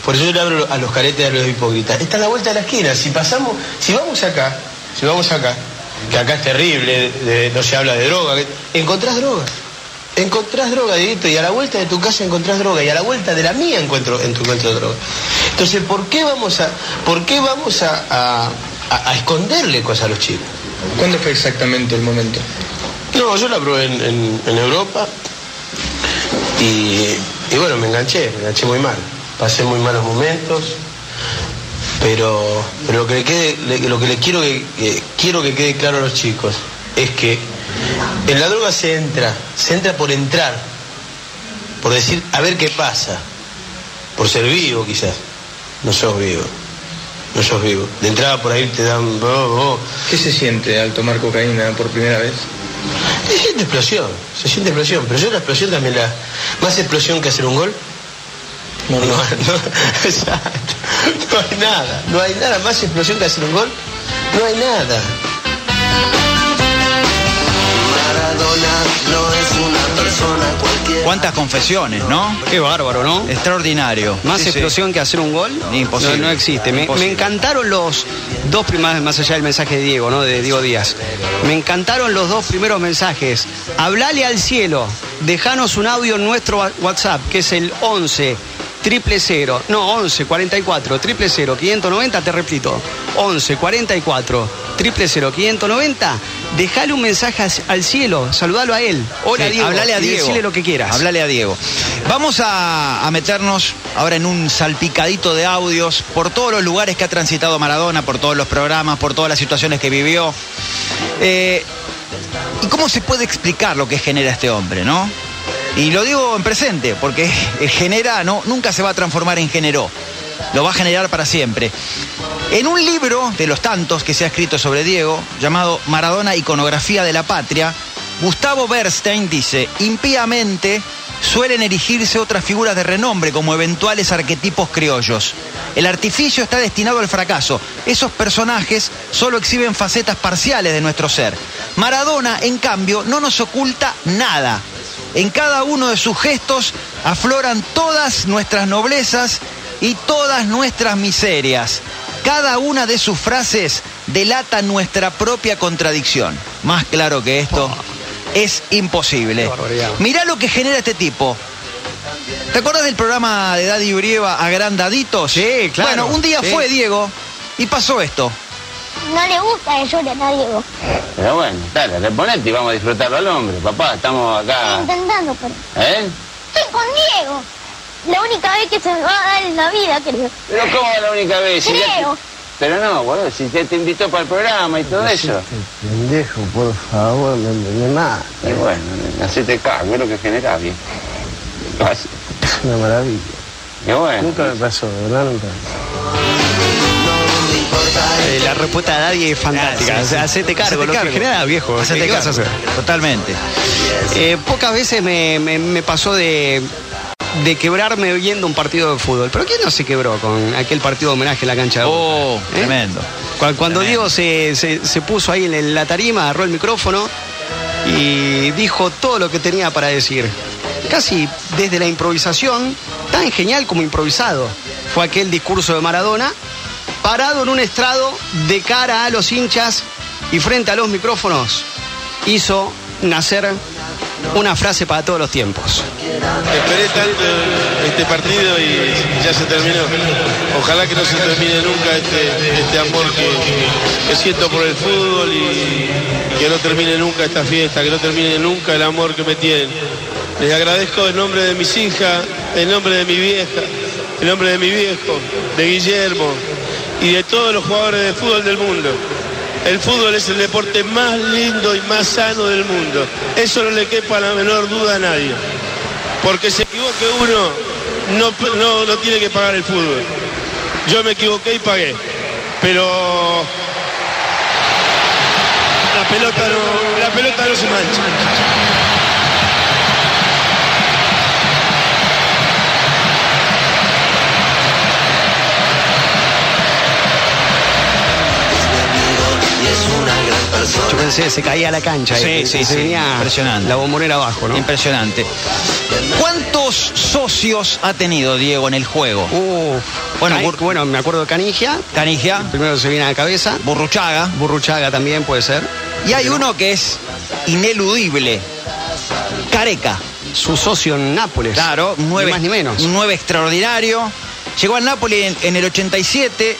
por eso yo le hablo a los caretes a los hipócritas, está a la vuelta de la esquina. Si pasamos, si vamos acá, si vamos acá, que acá es terrible, no se habla de droga, encontrás droga. Encontrás droga, Dieguito, y a la vuelta de tu casa encontrás droga, y a la vuelta de la mía encuentro, en tu encuentro droga. Entonces, ¿por qué vamos a, por qué vamos a, a- a- a esconderle cosas a los chicos? ¿Cuándo fue exactamente el momento? No, yo la probé en, en- en Europa y, y bueno, me enganché, me enganché muy mal. Pasé muy malos momentos, pero, pero lo que le quede, lo que le quiero que, que- quiero que quede claro a los chicos es que en la droga se entra, se entra por entrar, por decir a ver qué pasa, por ser vivo quizás. No sos vivo, no sos vivo. De entrada por ahí te dan. oh, oh. ¿Qué se siente al tomar cocaína por primera vez? Se siente explosión, se siente explosión, pero yo la explosión también la. Más explosión que hacer un gol. No, no, no, exacto. No hay nada, no hay nada más explosión que hacer un gol. No hay nada. Maradona no es una persona cualquiera. ¿Cuántas confesiones, no? Qué bárbaro, ¿no? Extraordinario. Más Sí, sí. explosión que hacer un gol. Imposible. No, no existe. Me, Imposible. me encantaron los dos primeros, más allá del mensaje de Diego, ¿no? De Diego Díaz. Me encantaron los dos primeros mensajes. Hablale al cielo. Dejanos un audio en nuestro WhatsApp, que es el 11 triple cero, no, 11 44 triple cero 590, te repito, 11 44 triple cero 590, dejale un mensaje al cielo, saludalo a él. Hola Sí, Diego, hablale a Diego. decile lo que quieras. Hablale a Diego. Vamos a, a meternos ahora en un salpicadito de audios por todos los lugares que ha transitado Maradona, por todos los programas, por todas las situaciones que vivió. Eh, ¿Y cómo se puede explicar lo que genera este hombre, no? Y lo digo en presente, porque el genera no, nunca se va a transformar en generó. Lo va a generar para siempre. En un libro de los tantos que se ha escrito sobre Diego, llamado Maradona Iconografía de la Patria, Gustavo Bernstein dice, impíamente suelen erigirse otras figuras de renombre como eventuales arquetipos criollos. El artificio está destinado al fracaso. Esos personajes solo exhiben facetas parciales de nuestro ser. Maradona, en cambio, no nos oculta nada. En cada uno de sus gestos afloran todas nuestras noblezas y todas nuestras miserias. Cada una de sus frases delata nuestra propia contradicción. Más claro que esto es imposible. Mirá lo que genera este tipo. ¿Te acuerdas del programa de Daddy Urieva Agrandaditos? Sí, claro. Bueno, un día Sí. fue Diego y pasó esto. No le gusta que llore a Diego. Pero bueno, dale, reponete y vamos a disfrutarlo al hombre, papá. Estamos acá. Estoy intentando, pero ¿Eh? estoy con Diego. La única vez que se me va a dar en la vida, creo. Pero ¿cómo es la única vez? Creo. Pero no, boludo, si te, te invitó para el programa y todo eso. Pendejo, por favor, no entendés nada. Y bueno, hacete cargo, es lo que genera bien. Es una maravilla. Y bueno. Nunca me pasó, de verdad nunca. Eh, la respuesta de nadie es fantástica. Ah, sí, sí. hacete cargo, Hacete lo cargo. que genera, viejo. Hacete ¿Qué vas a cargo. hacer? Totalmente. Eh, pocas veces me, me- me pasó de, de quebrarme viendo un partido de fútbol. Pero ¿quién no se quebró con aquel partido de homenaje en la cancha de Oh? ¿Eh? tremendo. Cu- Cuando Tremendo. Diego se, se- se puso ahí en la tarima, agarró el micrófono y dijo todo lo que tenía para decir. Casi desde la improvisación, tan genial como improvisado. Fue aquel discurso de Maradona, parado en un estrado de cara a los hinchas y frente a los micrófonos, hizo nacer una frase para todos los tiempos. Esperé tanto este partido y ya se terminó. Ojalá que no se termine nunca este, este amor que, que siento por el fútbol y que no termine nunca esta fiesta, que no termine nunca el amor que me tienen. Les agradezco en nombre de mis hijas, en nombre de mi vieja, en nombre de mi viejo, de Guillermo y de todos los jugadores de fútbol del mundo. El fútbol es el deporte más lindo y más sano del mundo. Eso no le quepa la menor duda a nadie. Porque se equivoque uno, no, no, no tiene que pagar el fútbol. Yo me equivoqué y pagué. Pero la pelota no, la pelota no se mancha. Yo pensé se caía la cancha. Sí, y sí, se sí. venía Impresionante. La bombonera abajo, ¿no? Impresionante. ¿Cuántos socios ha tenido Diego en el juego? Uh, Bueno, bueno, me acuerdo de Canigia. Canigia, Primero se viene a la cabeza. Burruchaga. Burruchaga también puede ser. Y hay uno que es ineludible. Careca. Su socio en Nápoles. Claro, Ni nueve, más ni menos. un nueve extraordinario. Llegó al Napoli en, en el 87,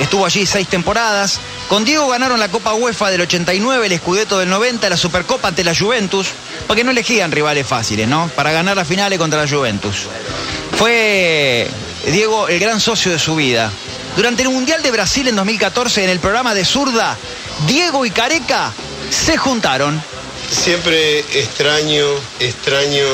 estuvo allí seis temporadas. Con Diego ganaron la Copa UEFA del 89, el Scudetto del 90, la Supercopa ante la Juventus, porque no elegían rivales fáciles, ¿no? Para ganar las finales contra la Juventus. Fue Diego el gran socio de su vida. Durante el Mundial de Brasil en 2014, en el programa de Zurda, Diego y Careca se juntaron. Siempre extraño, extraño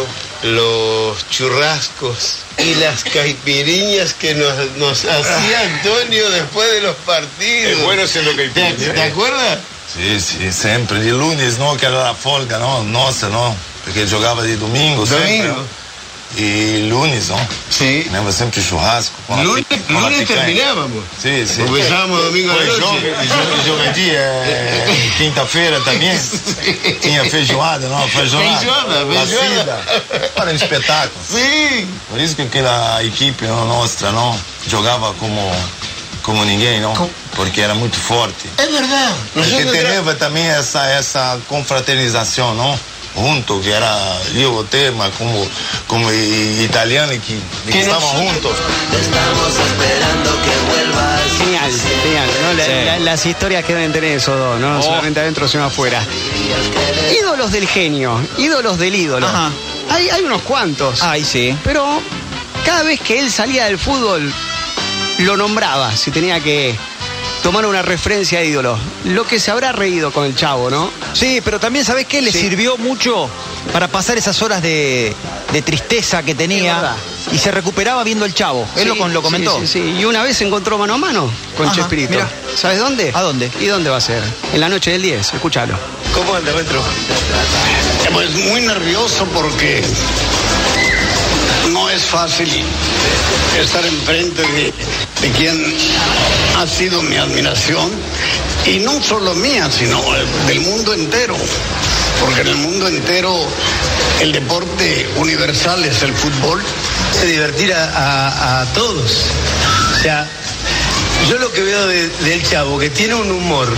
los churrascos y las caipiriñas que nos, nos hacía Antonio después de los partidos. Es bueno siendo ¿Te, caipirinha, te eh. acuerdas? Sì, sì, sempre. Di lunes, no? Che era la folga, no? Nostra, no? Perché giocava di domingo. Domingo. e lunes, ó. Sim. Lembra sempre siempre churrasco. Con lunes con lunes terminábamos. Sí, sí. Comenzábamos domingo pues a la noche. Yo, é, eh, quinta-feira também. Sim. Tinha feijoada, não? Feijoada. Feijoada, feijoada. Era um espetáculo. Sim. Por isso que aquela equipe nossa, não? Jogava como como ninguém, não? Com... Porque era muito forte. É verdade. Porque Geneva também essa essa confraternização, não? Junto, que era eu, o tema, como, como italiano, que, que, Que nosotros- juntos. Genial, genial. ¿no? La- Sí. la- las historias que deben tener esos dos, no Oh. solamente adentro, sino afuera. Ídolos del genio, ídolos del ídolo. Ajá. Hay, hay unos cuantos. Ay, sí. Pero cada vez que él salía del fútbol, lo nombraba, si tenía que tomar una referencia de ídolo. Lo que se habrá reído con el chavo, ¿no? Sí, pero también, ¿sabés qué? Le Sí. sirvió mucho para pasar esas horas de, de tristeza que tenía y se recuperaba viendo el chavo. Él lo, lo comentó. Sí, sí, sí. Y una vez se encontró mano a mano con Ajá, Chespirito. mirá. ¿Sabes dónde? ¿A dónde? ¿Y dónde va a ser? En la noche del 10, escúchalo. ¿Cómo anda, maestro? Pues muy nervioso porque No es fácil estar enfrente de, de quien ha sido mi admiración y no solo mía, sino del mundo entero, porque en el mundo entero el deporte universal es el fútbol. Se divertir a, a- a todos. O sea, yo lo que veo de- del chavo, que tiene un humor,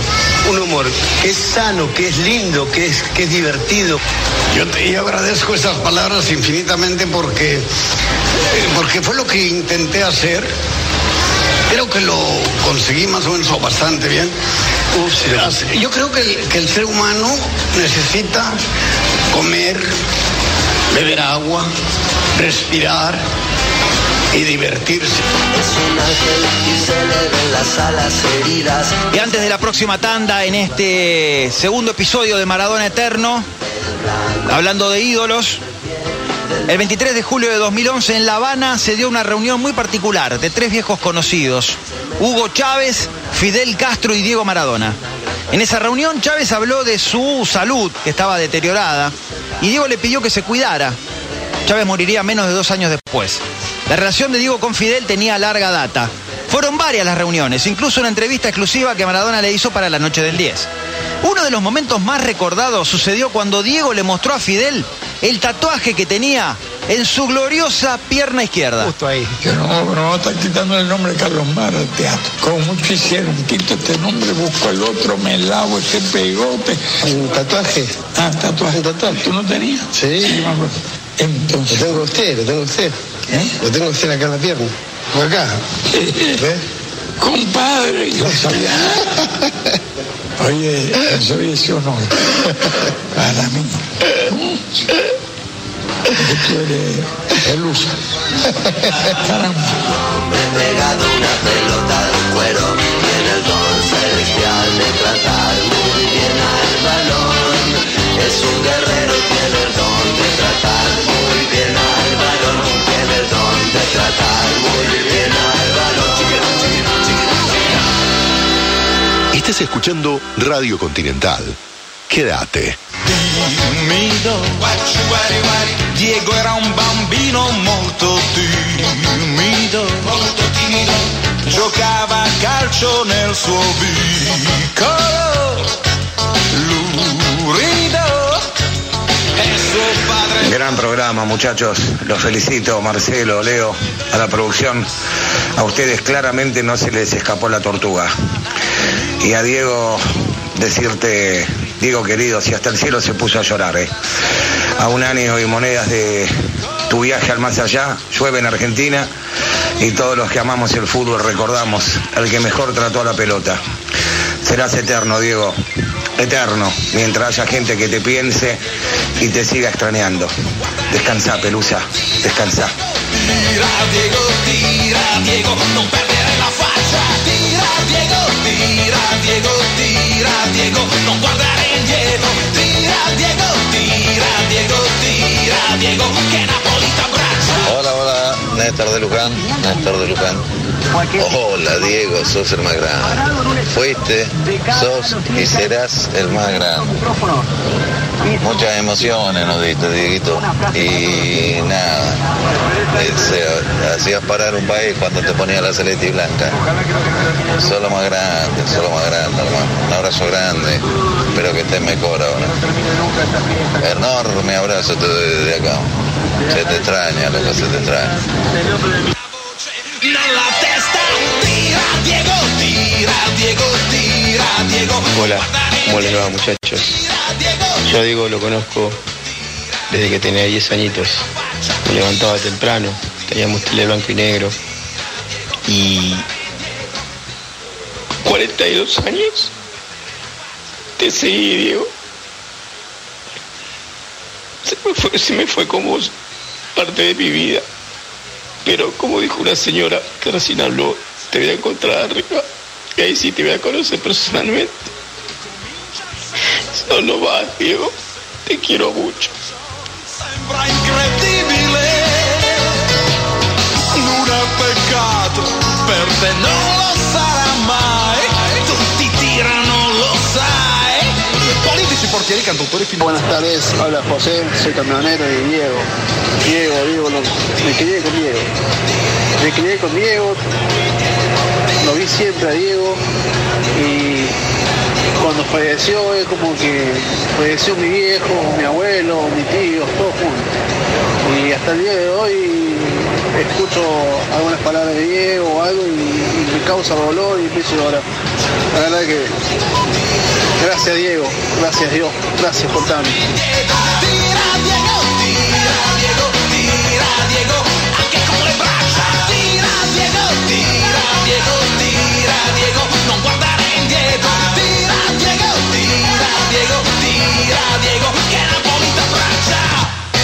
un humor que es sano, que es lindo, que es, que es divertido. Yo te yo agradezco esas palabras infinitamente porque, eh, porque fue lo que intenté hacer. Creo que lo conseguí más o menos o bastante bien. Yo creo que el, que el ser humano necesita comer, beber agua, respirar y divertirse. Y antes de la próxima tanda, en este segundo episodio de Maradona Eterno, hablando de ídolos, el 23 de julio de 2011 en La Habana se dio una reunión muy particular de tres viejos conocidos, Hugo Chávez, Fidel Castro y Diego Maradona. En esa reunión Chávez habló de su salud, que estaba deteriorada, y Diego le pidió que se cuidara. Chávez moriría menos de dos años después. La relación de Diego con Fidel tenía larga data. Fueron varias las reuniones, incluso una entrevista exclusiva que Maradona le hizo para la noche del 10. Uno de los momentos más recordados sucedió cuando Diego le mostró a Fidel el tatuaje que tenía en su gloriosa pierna izquierda. Justo ahí. Yo no, no estar quitando el nombre de Carlos Mar al teatro. Como mucho hicieron, quito este nombre, busco el otro, me lavo este pegote. ¿Un tatuaje? Ah, tatuaje. ¿Un tatuaje? ¿Tú no tenías? Sí. acuerdo. Entonces. Lo tengo usted, lo tengo usted. Lo tengo usted acá en la pierna. Por acá. ¿Ves? Compadre, yo sabía. Oye, eso es un honor para mí. Tú eres el usa. Caramba. pegado una pelota de cuero Tiene el don celestial de tratar muy bien al balón Es un guerrero, tiene el don de tratar muy bien al balón Tiene el don de tratar muy bien al balón Estás escuchando Radio Continental. Quédate. Timido. Diego era un bambino molto timido. Molto timido. Giocava a calcio nel suo vicolo. E Gran programa, muchachos. Los felicito, Marcelo, Leo, a la producción. A ustedes claramente no se les escapó la tortuga. Y a Diego, decirte, Diego querido, si hasta el cielo se puso a llorar, ¿eh? A un año y monedas de tu viaje al más allá, llueve en Argentina y todos los que amamos el fútbol recordamos al que mejor trató a la pelota. Serás eterno, Diego. Eterno, mientras haya gente que te piense y te siga extrañando. Descansa, Pelusa, descansa. Tira Diego, tira Diego. Tira Diego, Hola, hola, Néstor de Luján, Néstor de Luján. Hola, Diego, sos el más grande. Fuiste, sos y serás el más grande. Muchas emociones nos diste, Dieguito. Y nada, eh, hacías parar un país cuando te ponía la celeste y blanca. Solo más grande, solo más grande, hermano. Un abrazo grande. Espero que estés mejor ahora. Enorme abrazo te doy desde acá. Se te extraña, loco, se te extraña. Hola, ¿cómo les va muchachos? Yo a Diego lo conozco desde que tenía 10 añitos. Me levantaba temprano, teníamos tele blanco y negro. Y 42 años te seguí, Diego. Se me fue, se me como parte de mi vida. Pero como dijo una señora que recién habló, te voy a encontrar arriba. Y ahí sí te voy a conocer personalmente. Solo va, Diego. Te quiero mucho. Sembra incredibile, Buenas tardes, habla José, soy camionero y Diego. Diego, Diego, me crié con Diego. Me crié con Diego, lo vi siempre a Diego y cuando falleció es como que falleció mi viejo, mi abuelo, mi tío, todos juntos. Y hasta el día de hoy escucho algunas palabras de Diego o algo y, y me causa dolor y empiezo a llorar. La verdad que gracias Diego, gracias Dios, gracias por tanto. Diego, tira Diego, tira Diego, che Napoli t'abbraccia.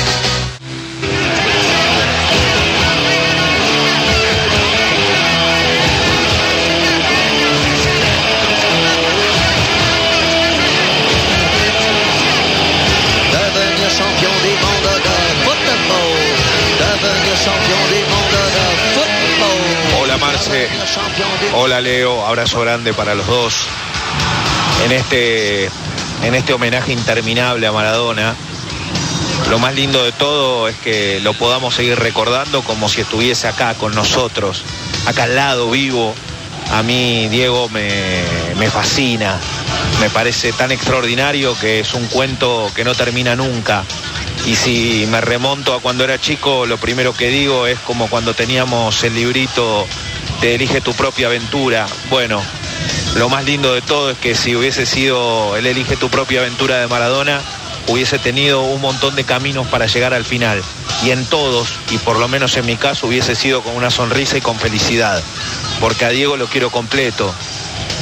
Devenir Hola Marce, hola Leo, abrazo grande para los dos. En este, en este homenaje interminable a Maradona, lo más lindo de todo es que lo podamos seguir recordando como si estuviese acá con nosotros, acá al lado, vivo. A mí Diego me, me fascina, me parece tan extraordinario que es un cuento que no termina nunca. Y si me remonto a cuando era chico, lo primero que digo es como cuando teníamos el librito de Elige tu propia aventura. Bueno, lo más lindo de todo es que si hubiese sido el Elige tu propia aventura de Maradona, hubiese tenido un montón de caminos para llegar al final. Y en todos, y por lo menos en mi caso, hubiese sido con una sonrisa y con felicidad. Porque a Diego lo quiero completo.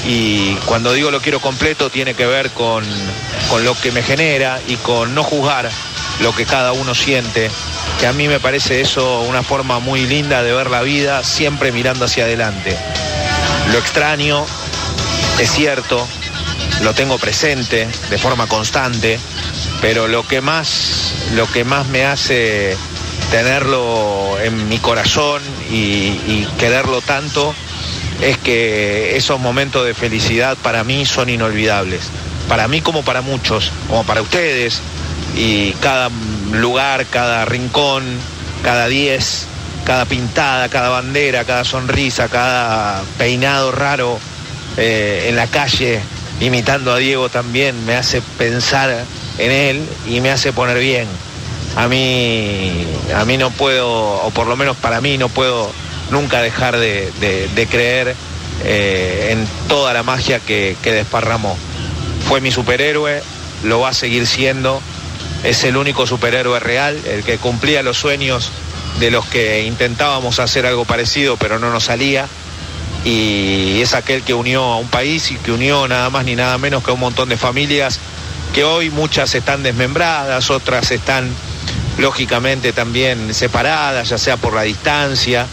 Y cuando digo lo quiero completo tiene que ver con, con lo que me genera y con no juzgar lo que cada uno siente, que a mí me parece eso una forma muy linda de ver la vida, siempre mirando hacia adelante. Lo extraño, es cierto, lo tengo presente de forma constante, pero lo que más, lo que más me hace tenerlo en mi corazón y, y quererlo tanto es que esos momentos de felicidad para mí son inolvidables. Para mí como para muchos, como para ustedes, y cada lugar, cada rincón, cada diez, cada pintada, cada bandera, cada sonrisa, cada peinado raro eh, en la calle, imitando a Diego también, me hace pensar en él y me hace poner bien. A mí, a mí no puedo, o por lo menos para mí no puedo nunca dejar de, creer eh, en toda la magia que desparramó. Fue mi superhéroe, lo va a seguir siendo, es el único superhéroe real, el que cumplía los sueños de los que intentábamos hacer algo parecido pero no nos salía. Y es aquel que unió a un país y que unió nada más ni nada menos que a un montón de familias que hoy muchas están desmembradas, otras están lógicamente también separadas, ya sea por la distancia,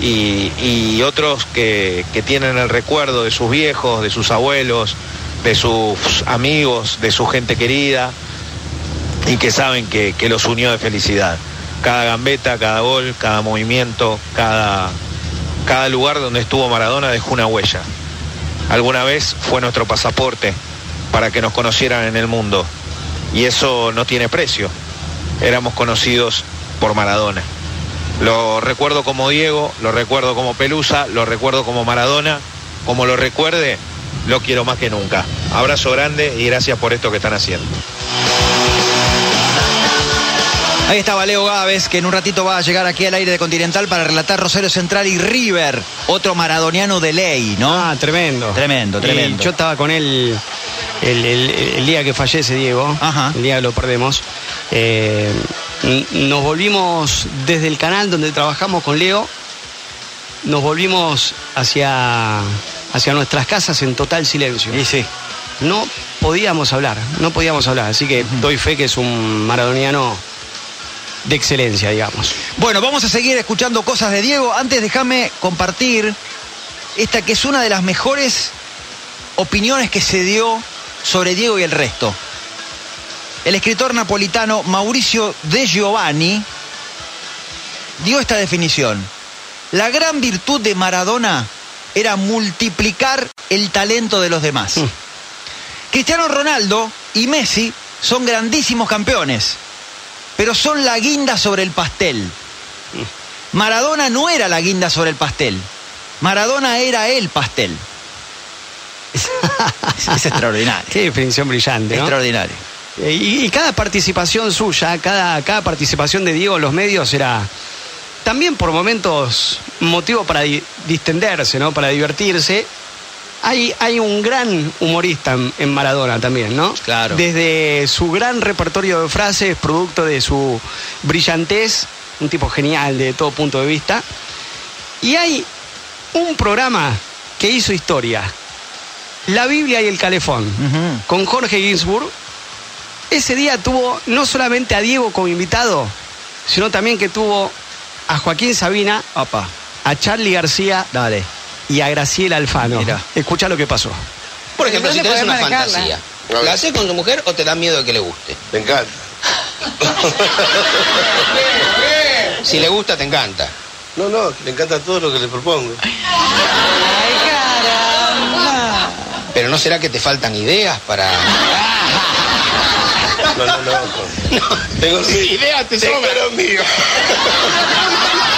y, y otros que, que tienen el recuerdo de sus viejos, de sus abuelos, de sus amigos, de su gente querida, y que saben que, que los unió de felicidad. Cada gambeta, cada gol, cada movimiento, cada, cada lugar donde estuvo Maradona dejó una huella. Alguna vez fue nuestro pasaporte para que nos conocieran en el mundo. Y eso no tiene precio. Éramos conocidos por Maradona. Lo recuerdo como Diego, lo recuerdo como Pelusa, lo recuerdo como Maradona. Como lo recuerde, lo quiero más que nunca. Abrazo grande y gracias por esto que están haciendo. Ahí estaba Leo Gávez, que en un ratito va a llegar aquí al aire de Continental para relatar Rosario Central y River, otro maradoniano de ley, ¿no? Ah, tremendo. Tremendo, tremendo. Y yo estaba con él el, el- el día que fallece Diego, el día que lo perdemos. Eh, nos volvimos desde el canal donde trabajamos con Leo, nos volvimos hacia, hacia nuestras casas en total silencio. Y sí. No podíamos hablar, no podíamos hablar. Así que doy fe que es un maradoniano de excelencia, digamos. Bueno, vamos a seguir escuchando cosas de Diego. Antes déjame compartir esta que es una de las mejores opiniones que se dio sobre Diego y el resto. El escritor napolitano Mauricio De Giovanni dio esta definición. La gran virtud de Maradona era multiplicar el talento de los demás. Cristiano Ronaldo y Messi son grandísimos campeones, pero son la guinda sobre el pastel. Maradona no era la guinda sobre el pastel. Maradona era el pastel. Es, es extraordinario. Qué definición brillante, ¿no? Extraordinario. Y, y cada participación suya, cada, cada participación de Diego en los medios era también por momentos motivo para di- distenderse, ¿no? Para divertirse. Hay, hay un gran humorista en, Maradona también, ¿no? Claro. Desde su gran repertorio de frases, producto de su brillantez, un tipo genial de todo punto de vista. Y hay un programa que hizo historia, La Biblia y el Calefón, con Jorge Ginsburg. Ese día tuvo no solamente a Diego como invitado, sino también que tuvo a Joaquín Sabina, a Charlie García y a Graciela Alfano. Escucha lo que pasó. Por ejemplo, si ¿Dónde tenés una manejarla? fantasía, ¿la haces con tu mujer o te da miedo de que le guste? Me encanta. Si le gusta, te encanta. No, no, le encanta todo lo que le propongo. Pero ¿no será que te faltan ideas para...? No, no, no. Tengo Sí, ideas te tengo sobran. mío.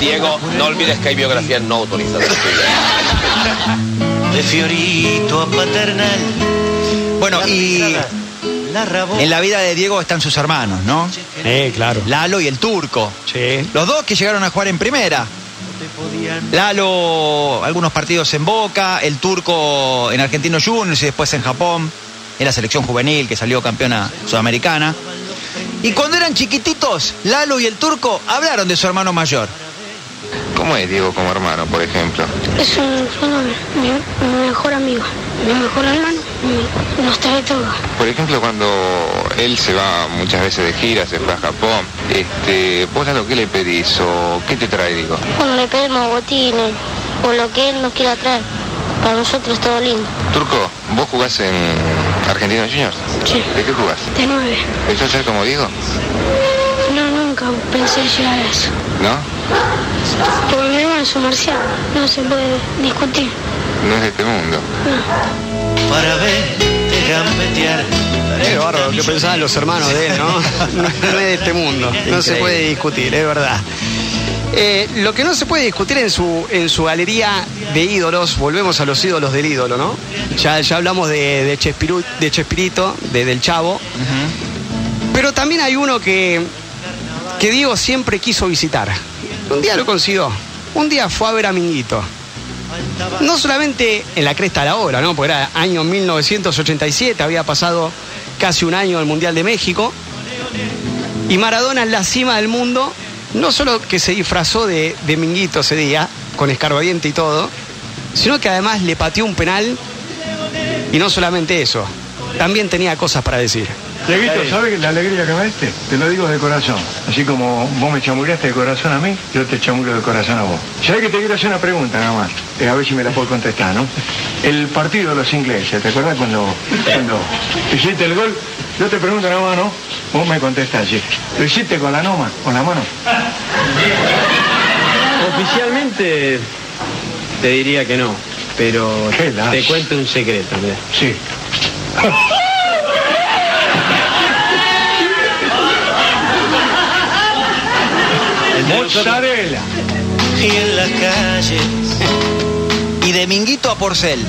Diego, no olvides que hay biografías no autorizadas tuyas. De Fiorito a Paternal. Bueno, y en la vida de Diego están sus hermanos, ¿no? Eh, claro. Lalo y el turco. Sí. Los dos que llegaron a jugar en primera. Lalo, algunos partidos en Boca, el turco en Argentino Juniors y después en Japón, en la selección juvenil que salió campeona sudamericana. Y cuando eran chiquititos, Lalo y el turco hablaron de su hermano mayor. ¿Cómo es Diego como hermano, por ejemplo? Es un fenómeno, mi, mi mejor amigo, mi mejor hermano, mi- nos trae todo. Por ejemplo, cuando él se va muchas veces de gira, se fue a Japón, este, ¿vos a lo que le pedís o qué te trae, digo? Cuando le pedimos botines o lo que él nos quiera traer, para nosotros todo lindo. Turco, ¿vos jugás en Argentino Juniors? Sí. ¿De qué jugás? De nueve. ¿Pensás ser como Diego? No, nunca pensé llegar a eso. ¿No? Porque mi hermano es un marciano, no se puede discutir. No es de este mundo. Para verte gambetear. Qué bárbaro, que pensaban los hermanos de él, ¿no? No es de este mundo, no se puede discutir, es verdad. Eh, lo que no se puede discutir en su, en su galería de ídolos, volvemos a los ídolos del ídolo, ¿no? Ya, ya hablamos de, de, Chespiru- de Chespirito, de, del Chavo, pero también hay uno que, que Diego siempre quiso visitar. Un día lo consiguió, un día fue a ver a Minguito. No solamente en la cresta de la hora, ¿no? Porque era año 1987, había pasado casi un año del Mundial de México. Y Maradona en la cima del mundo, no solo que se disfrazó de, de Minguito ese día, con escarbadiente y todo, sino que además le pateó un penal. Y no solamente eso, también tenía cosas para decir. Dieguito, ¿sabes la alegría que me diste? Te lo digo de corazón. Así como vos me chamureaste de corazón a mí, yo te chamureo de corazón a vos. ¿Sabes que te quiero hacer una pregunta nada más? Eh, a ver si me la puedo contestar, ¿no? El partido de los ingleses, ¿te acuerdas cuando, cuando hiciste el gol? Yo te pregunto nada más, ¿no? Vos me contestás, sí. ¿Lo hiciste con la noma, con la mano? Oficialmente te diría que no, pero te cuento un secreto, mira. Sí. Mozzarella. Y en la calle. Y de Minguito a Porcel.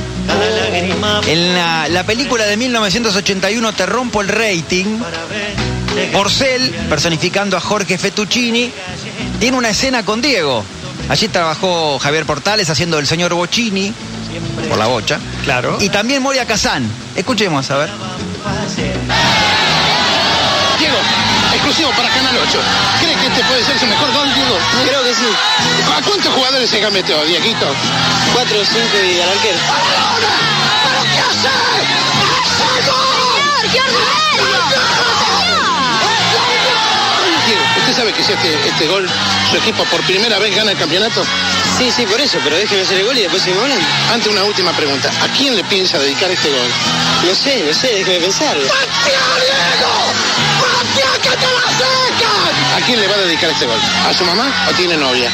En la, la película de 1981 Te rompo el rating, Porcel, personificando a Jorge Fettuccini, tiene una escena con Diego. Allí trabajó Javier Portales haciendo el señor Bocini, por la bocha. Claro. Y también Moria Kazán. Escuchemos, a ver. Exclusivo para Canal 8. ¿Crees que este puede ser su mejor gol, Diego? Creo que sí. ¿A cuántos jugadores se gambeteó, Dieguito? Cuatro cinco y al arquero. ¿Pero qué hace? ¡Qué Diego, ¿usted sabe que si este, este gol, su equipo por primera vez gana el campeonato? Sí, sí, por eso, pero déjeme hacer el gol y después seguimos hablando. Ante una última pregunta, ¿a quién le piensa dedicar este gol? No sé, no sé, déjeme pensarlo. ¡Patea, Diego! ¡Patea que te la secan! ¿A quién le va a dedicar este gol? ¿A su mamá o tiene novia?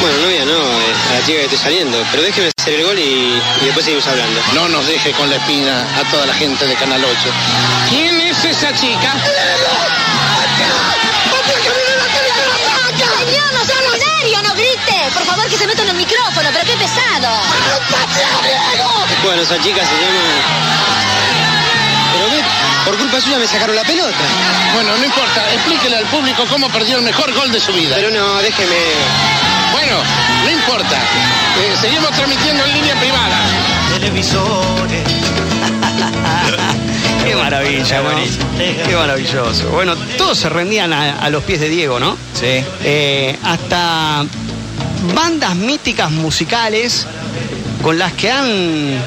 Bueno, novia no, eh, a la chica que estoy saliendo. Pero déjeme hacer el gol y, y después seguimos hablando. No nos deje con la espina a toda la gente de Canal 8. ¿Quién es esa chica? Señor, no sea en serio, no grite. Por favor, que se meta en el micrófono, pero qué pesado. Bueno, esa chica se llama... Por culpa suya me sacaron la pelota. Bueno, no importa, explíquele al público cómo perdió el mejor gol de su vida. Pero no, déjeme... Bueno, no importa. Eh, seguimos transmitiendo en línea privada. Televisores. Qué maravilla, ¿no? Qué maravilloso. Bueno, todos se rendían a, a los pies de Diego, ¿no? Sí. Eh, hasta bandas míticas musicales con las que han.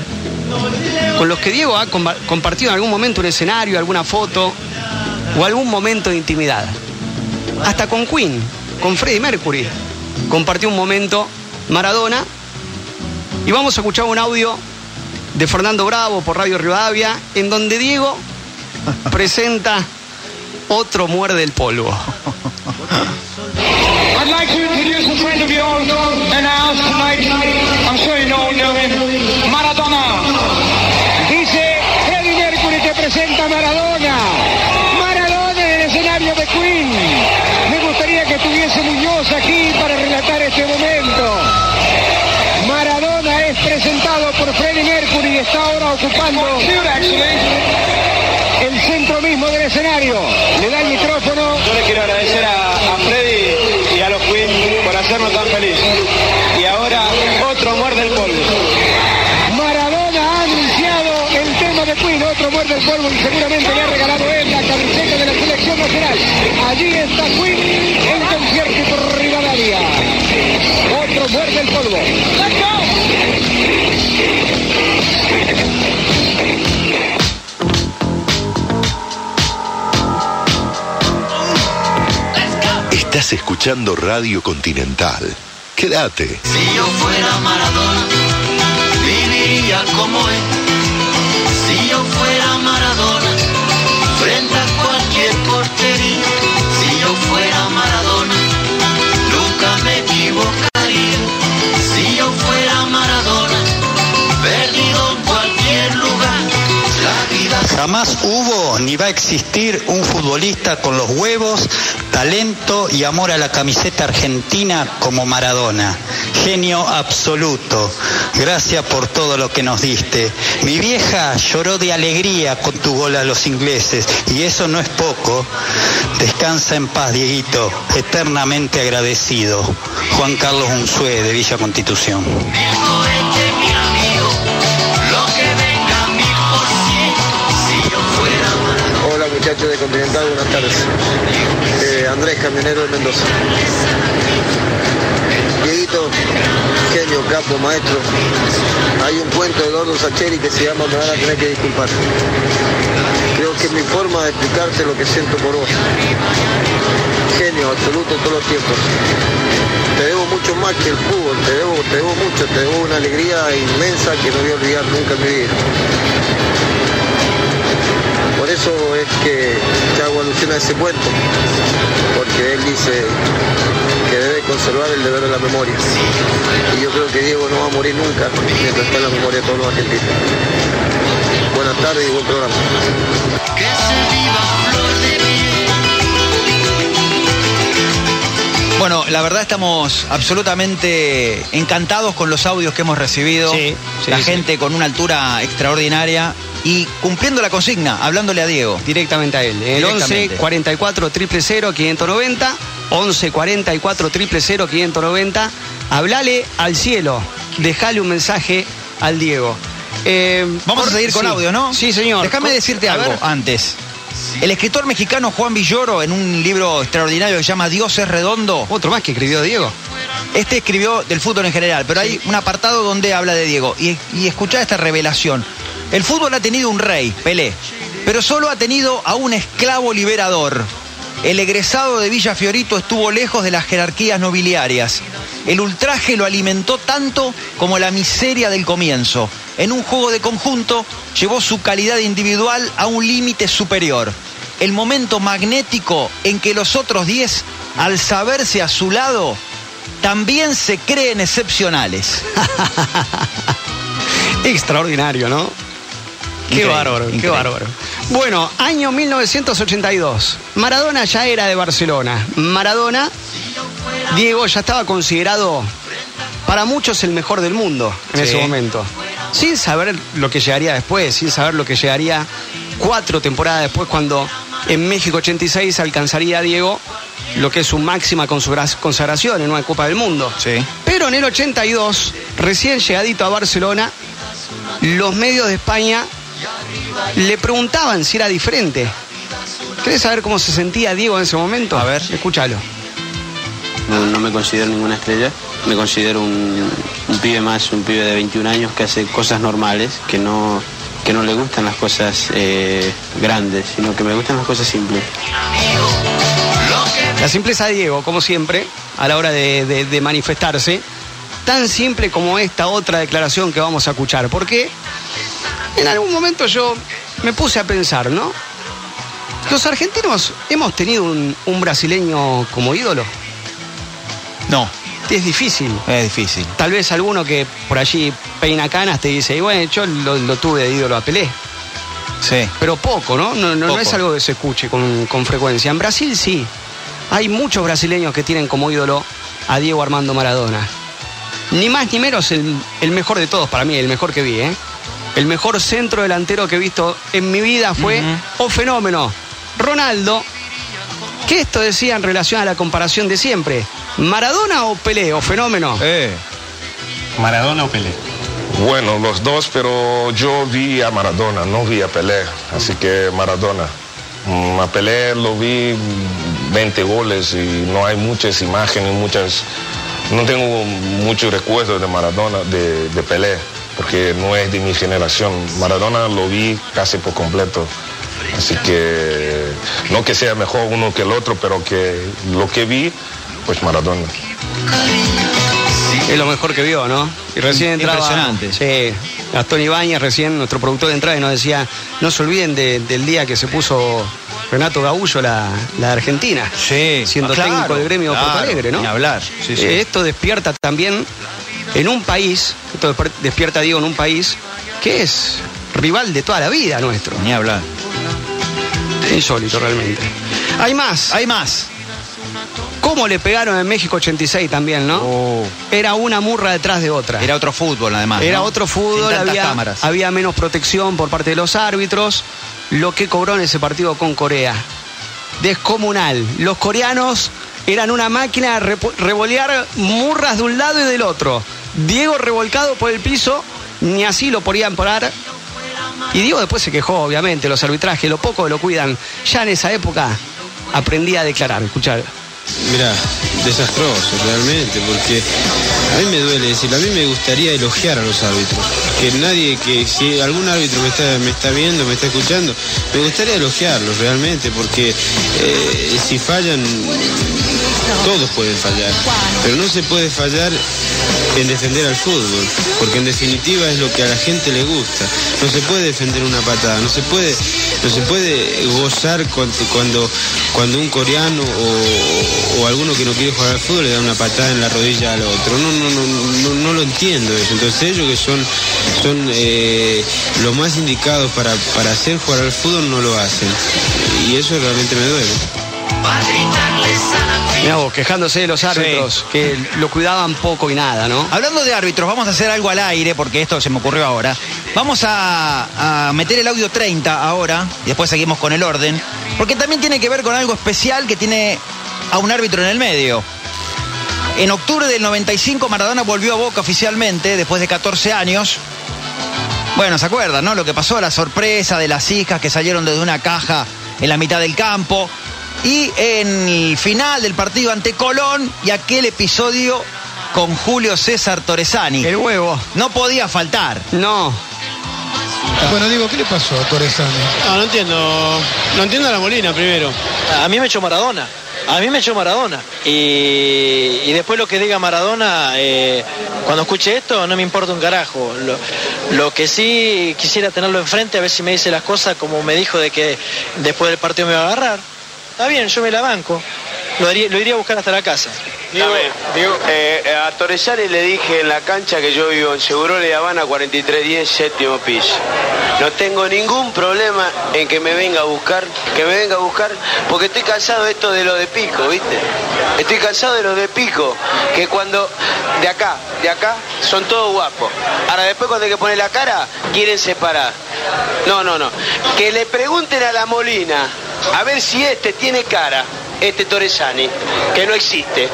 Con los que Diego ha compa- compartido en algún momento un escenario, alguna foto o algún momento de intimidad. Hasta con Queen, con Freddie Mercury, compartió un momento Maradona. Y vamos a escuchar un audio de Fernando Bravo por Radio Rivadavia, en donde Diego presenta otro muerde el polvo. I'd like to introduce a friend of yours in our house tonight. I'm sure you know him. Maradona. Dice Freddie Mercury que presenta Maradona. Maradona en el escenario de Queen. Me gustaría que estuviese Muñoz aquí para relatar este momento. Maradona es presentado por Freddie Mercury y está ahora ocupando el centro mismo del escenario. Le da el micrófono. Yo le quiero agradecer a, a Freddy y a los Queen tan felices. Y ahora otro muerde el polvo. Maradona ha anunciado el tema de Queen, otro muerde el polvo y seguramente le ha regalado él la camiseta de la selección nacional. Allí está Queen en concierto por Rivadavia. Otro muerde el polvo. Estás escuchando Radio Continental. Quédate. Si yo fuera Maradona, viviría como él. Jamás hubo ni va a existir un futbolista con los huevos, talento y amor a la camiseta argentina como Maradona. Genio absoluto. Gracias por todo lo que nos diste. Mi vieja lloró de alegría con tu gol a los ingleses y eso no es poco. Descansa en paz, Dieguito. Eternamente agradecido. Juan Carlos Unzué de Villa Constitución. De Continental, buenas tardes. Eh, Andrés, camionero de Mendoza. Dieguito, genio, capo, maestro. Hay un cuento de Eduardo Sacheri que se llama Me van a tener que disculpar. Creo que es mi forma de explicarte lo que siento por vos. Genio absoluto todos los tiempos. Te debo mucho más que el fútbol, te debo, te debo mucho, te debo una alegría inmensa que no voy a olvidar nunca en mi vida. Eso es que, hago alusión a ese cuento, porque él dice que debe conservar el deber de la memoria. Y yo creo que Diego no va a morir nunca mientras está en la memoria de todos los argentinos. Buenas tardes y buen programa. Bueno, la verdad estamos absolutamente encantados con los audios que hemos recibido. Sí, sí, la sí. gente con una altura extraordinaria y cumpliendo la consigna, hablándole a Diego. Directamente a él. El 11 Directamente. 44 000 590. 11 44 000 590. Hablale al cielo. Dejale un mensaje al Diego. Eh, Vamos por- a seguir con sí. audio, ¿no? Sí, señor. Déjame decirte algo antes. El escritor mexicano Juan Villoro, en un libro extraordinario que se llama Dios es redondo. Otro más que escribió Diego. Este escribió del fútbol en general, pero hay un apartado donde habla de Diego. Y, y escuchá esta revelación. El fútbol ha tenido un rey, Pelé, pero solo ha tenido a un esclavo liberador. El egresado de Villa Fiorito estuvo lejos de las jerarquías nobiliarias. El ultraje lo alimentó tanto como la miseria del comienzo. En un juego de conjunto llevó su calidad individual a un límite superior. El momento magnético en que los otros 10 al saberse a su lado, también se creen excepcionales. Extraordinario, ¿no? Qué bárbaro, qué bárbaro. Bueno, año 1982. Maradona ya era de Barcelona. Maradona, Diego ya estaba considerado para muchos el mejor del mundo en Sí. ese momento. Sin saber lo que llegaría después, sin saber lo que llegaría cuatro temporadas después cuando en México 86 alcanzaría Diego lo que es su máxima consagra- consagración en una Copa del Mundo. Sí. Pero en el 82, recién llegadito a Barcelona, los medios de España le preguntaban si era diferente. ¿Querés saber cómo se sentía Diego en ese momento? A ver. Escúchalo. No, no me considero ninguna estrella, me considero un, un pibe más, un pibe de 21 años que hace cosas normales, que no, que no le gustan las cosas eh, grandes, sino que me gustan las cosas simples. La simpleza de Diego, como siempre, a la hora de, de- de manifestarse, tan simple como esta otra declaración que vamos a escuchar. Porque en algún momento yo me puse a pensar, ¿no? Los argentinos hemos tenido un, un brasileño como ídolo. No. Es difícil. Es difícil. Tal vez alguno que por allí peina canas te dice, y bueno, yo lo, lo tuve de ídolo a Pelé. Sí. Pero poco, ¿no? No, no- es algo que se escuche con, con frecuencia. En Brasil sí. Hay muchos brasileños que tienen como ídolo a Diego Armando Maradona. Ni más ni menos el, el mejor de todos para mí, el mejor que vi, ¿eh? El mejor centro delantero que he visto en mi vida fue, o fenómeno, Ronaldo. Que esto decía en relación a la comparación de siempre. ¿Maradona o Pelé o fenómeno? ¿Maradona o Pelé? Bueno, los dos, pero yo vi a Maradona, no vi a Pelé, así que Maradona. Mm, A Pelé lo vi 20 goles y no hay muchas imágenes, muchas... No tengo muchos recuerdos de Maradona, de, de Pelé, porque no es de mi generación. Maradona lo vi casi por completo. Así que no que sea mejor uno que el otro, pero que lo que vi, pues Maradona. Es lo mejor que vio, ¿no? Y recién entraba. Impresionante. Sí. Gastón Ibáñez, recién nuestro productor de entrada, y nos decía: no se olviden de- del día que se puso Renato Gaullo, la, Argentina. Sí. Siendo Ah, claro, técnico del gremio de Porto claro, Alegre, ¿no? ni hablar. Sí, sí. Eh, Esto despierta también en un país, esto despierta, digo, en un país que es rival de toda la vida nuestro. Ni hablar. Insólito realmente. Hay más. Hay más. ¿Cómo le pegaron en México 86 también, no? Era una murra detrás de otra. Oh. Era otro fútbol, además. Era ¿no? otro fútbol, había, cámaras. había menos protección por parte de los árbitros. Lo que cobró en ese partido con Corea. Descomunal. Los coreanos eran una máquina de revolear murras de un lado y del otro. Diego revolcado por el piso, ni así lo podían parar. Y Diego después se quejó, obviamente, los arbitrajes, lo poco lo cuidan. Ya en esa época aprendí a declarar, escuchar. Mira, desastroso realmente, porque a mí me duele decirlo, a mí me gustaría elogiar a los árbitros. Que nadie, que si algún árbitro me está, me está viendo, me está escuchando, me gustaría elogiarlos realmente, porque eh, si fallan, todos pueden fallar, pero no se puede fallar en defender al fútbol, porque en definitiva es lo que a la gente le gusta. No se puede defender una patada, no se puede, no se puede gozar cuando, cuando, un coreano o, o alguno que no quiere jugar al fútbol le da una patada en la rodilla al otro. No, no, no, no, no lo entiendo eso. Entonces ellos que son, son eh, los más indicados para, para hacer jugar al fútbol no lo hacen. Y eso realmente me duele. Mirá vos, quejándose de los árbitros, que lo cuidaban poco y nada, ¿no? Hablando de árbitros, vamos a hacer algo al aire, porque esto se me ocurrió ahora. Vamos a, a meter el audio 30 ahora, y después seguimos con el orden, porque también tiene que ver con algo especial que tiene a un árbitro en el medio. En octubre del 95 Maradona volvió a Boca oficialmente, después de 14 años. Bueno, ¿se acuerdan, no? Lo que pasó, la sorpresa de las hijas que salieron desde una caja en la mitad del campo. Y en el final del partido ante Colón y aquel episodio con Julio César Torresani. El huevo. No podía faltar. No. Bueno, digo, ¿qué le pasó a Torresani? No, no entiendo. No entiendo a la Molina primero. A mí me echó Maradona. A mí me echó Maradona. Y, y después lo que diga Maradona, eh, cuando escuche esto, no me importa un carajo. Lo, lo que sí quisiera tenerlo enfrente, a ver si me dice las cosas como me dijo de que después del partido me va a agarrar. Está bien, yo me la banco. Lo iría, lo iría a buscar hasta la casa. Digo, eh, a Torresani le dije en la cancha que yo vivo en Seguro de Habana 4310, séptimo piso. No tengo ningún problema en que me venga a buscar, que me venga a buscar, porque estoy cansado de esto de lo de pico, ¿viste? Estoy cansado de los de pico, que cuando de acá, de acá, son todos guapos. Ahora después cuando hay que poner la cara, quieren separar. No, no, no. Que le pregunten a la Molina a ver si este tiene cara, este Torresani, que no existe.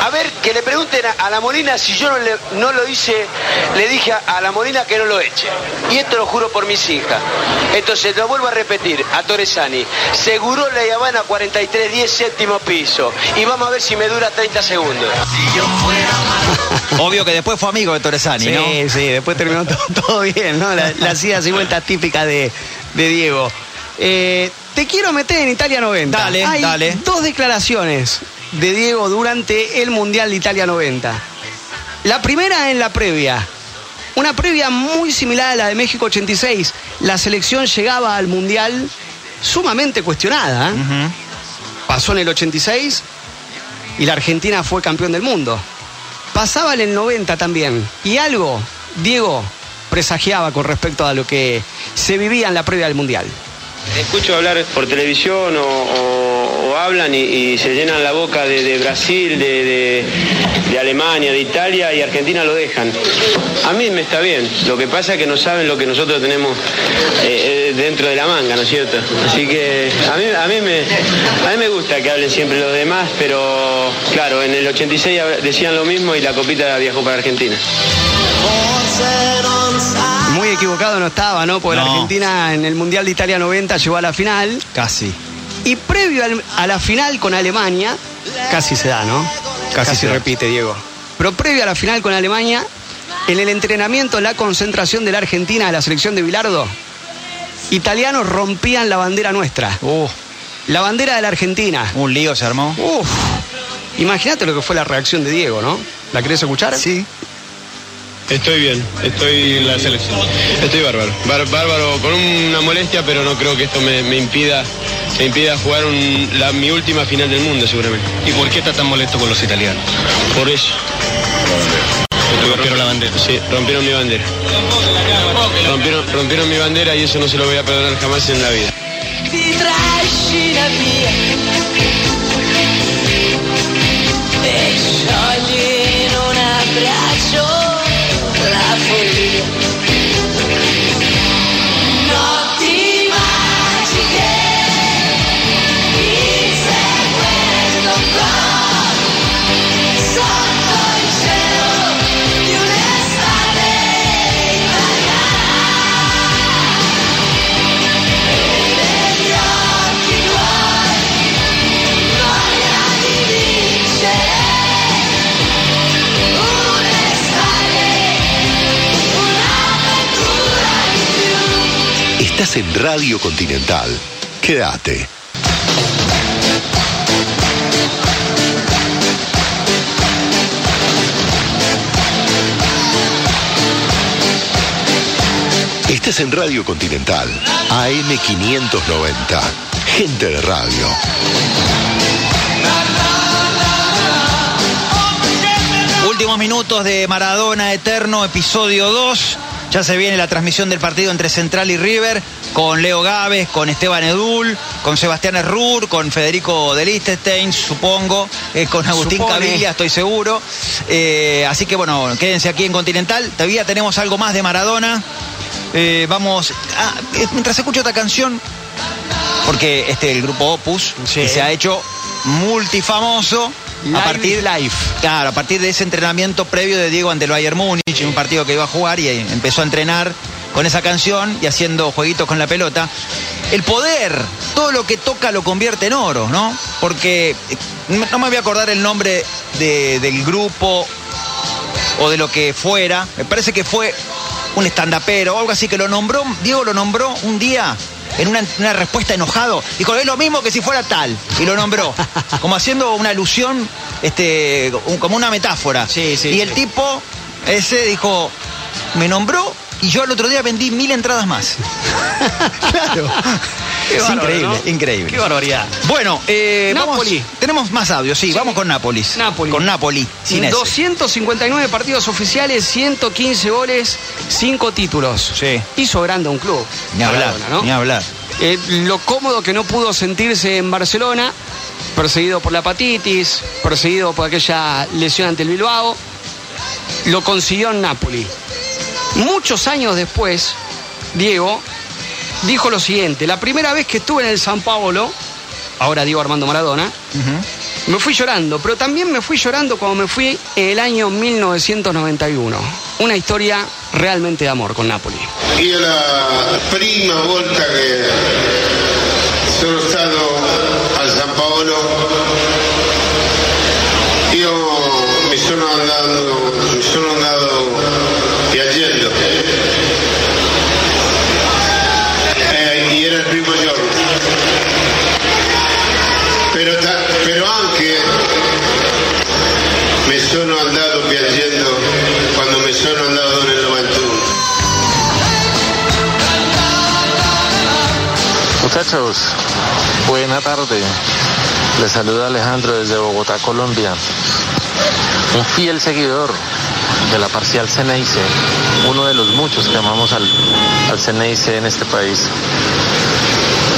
A ver, que le pregunten a, a la Molina si yo no, le- no lo hice, le dije a, a la Molina que no lo eche. Y esto lo juro por mis hijas. Entonces lo vuelvo a repetir, a Torresani. Seguro la Habana 4310, séptimo piso. Y vamos a ver si me dura 30 segundos. Obvio que después fue amigo de Torresani, Sí, ¿no? sí, después terminó todo, todo bien, ¿no? La- Las idas y vueltas típicas de, de Diego. Eh, te quiero meter en Italia 90. Dale, Hay dale. dos declaraciones de Diego durante el Mundial de Italia 90. La primera en la previa. Una previa muy similar a la de México 86. La selección llegaba al Mundial sumamente cuestionada. ¿eh? Pasó en el 86 y la Argentina fue campeón del mundo. Pasaba en el 90 también. Y algo, Diego, presagiaba con respecto a lo que se vivía en la previa del Mundial. Escucho hablar por televisión o, hablan y, se llenan la boca de, Brasil, de Alemania, de Italia y Argentina lo dejan. A mí me está bien. Lo que pasa es que no saben lo que nosotros tenemos eh, eh, dentro de la manga, ¿no es cierto? Así que a mí, a, mí me, a mí me gusta que hablen siempre los demás, pero claro, en el 86 decían lo mismo y la copita viajó para Argentina. Muy equivocado no estaba, ¿no? Porque la. Argentina en el Mundial de Italia 90 llegó a la final. Casi. Y previo al- a la final con Alemania, casi se da, ¿no? Casi, Casi se da. repite, Diego. Pero previo a la final con Alemania, en el entrenamiento, la concentración de la Argentina de la selección de Bilardo, italianos rompían la bandera nuestra. La bandera de la Argentina. Un lío se armó. Imagínate lo que fue la reacción de Diego, ¿no? ¿La querés escuchar? Sí. Estoy bien, estoy en la selección. Estoy bárbaro. Bár- bárbaro, con una molestia, pero no creo que esto me, me impida, me impida jugar un- la- mi última final del mundo, seguramente. ¿Y por qué está tan molesto con los italianos? Por eso. Rompieron la bandera. Sí, rompieron mi bandera. Rompieron, rompieron mi bandera y eso no se lo voy a perdonar jamás en la vida. E En Radio Continental. Quédate. Estás en Radio Continental, AM590. Gente de radio. Últimos minutos de Maradona Eterno, episodio 2. Ya se viene la transmisión del partido entre Central y River con Leo Gávez, con Esteban Edul, con Sebastián Errur, con Federico de supongo, eh, con Agustín Supone. Estoy seguro. Eh, así que bueno, quédense aquí en Continental. Todavía tenemos algo más de Maradona. Eh, vamos, ah, mientras escucho esta canción, porque este el grupo Opus que se ha hecho multifamoso Live a partir. Claro, a partir de ese entrenamiento previo de Diego ante el Bayern Múnich, un partido que iba a jugar y empezó a entrenar con esa canción y haciendo jueguitos con la pelota. El poder, todo lo que toca lo convierte en oro, ¿no? Porque eh, no me voy a acordar el nombre de- del grupo o de lo que fuera. Me parece que fue un estandapero o algo así que lo nombró, Diego lo nombró un día en una, una respuesta enojado. Dijo, es lo mismo que si fuera tal. Y lo nombró. como haciendo una alusión, este, un- como una metáfora. y el tipo ese dijo, me nombró y yo el otro día vendí mil entradas más. claro. Qué es bárbaro, increíble, ¿no? increíble. Qué barbaridad. Bueno, eh, vamos- Napoli. tenemos más audio, sí, vamos con Nápoles. Napoli. Con Napoli, sin ese. 259 partidos oficiales, 115 goles, 5 títulos. Sí. Hizo grande un club. Ni hablar, Maradona, ¿no? ni hablar. Eh, lo cómodo que no pudo sentirse en Barcelona, perseguido por la hepatitis, perseguido por aquella lesión ante el Bilbao, lo consiguió en Napoli. Muchos años después, Diego dijo lo siguiente, la primera vez que estuve en el San Paolo, ahora Diego Armando Maradona, me fui llorando, pero también me fui llorando cuando me fui en el año 1991. Una historia realmente de amor con Napoli. Io la prima volta che sono stato a San Paolo, io mi sono andato, mi sono andato sono andato piangendo quando mi sono andato nel 91. Muchachos, buena tarde. Les saluda Alejandro desde Bogotá, Colombia. Un fiel seguidor de la parcial Ceneice, uno de los muchos que amamos al, al Ceneice en este país.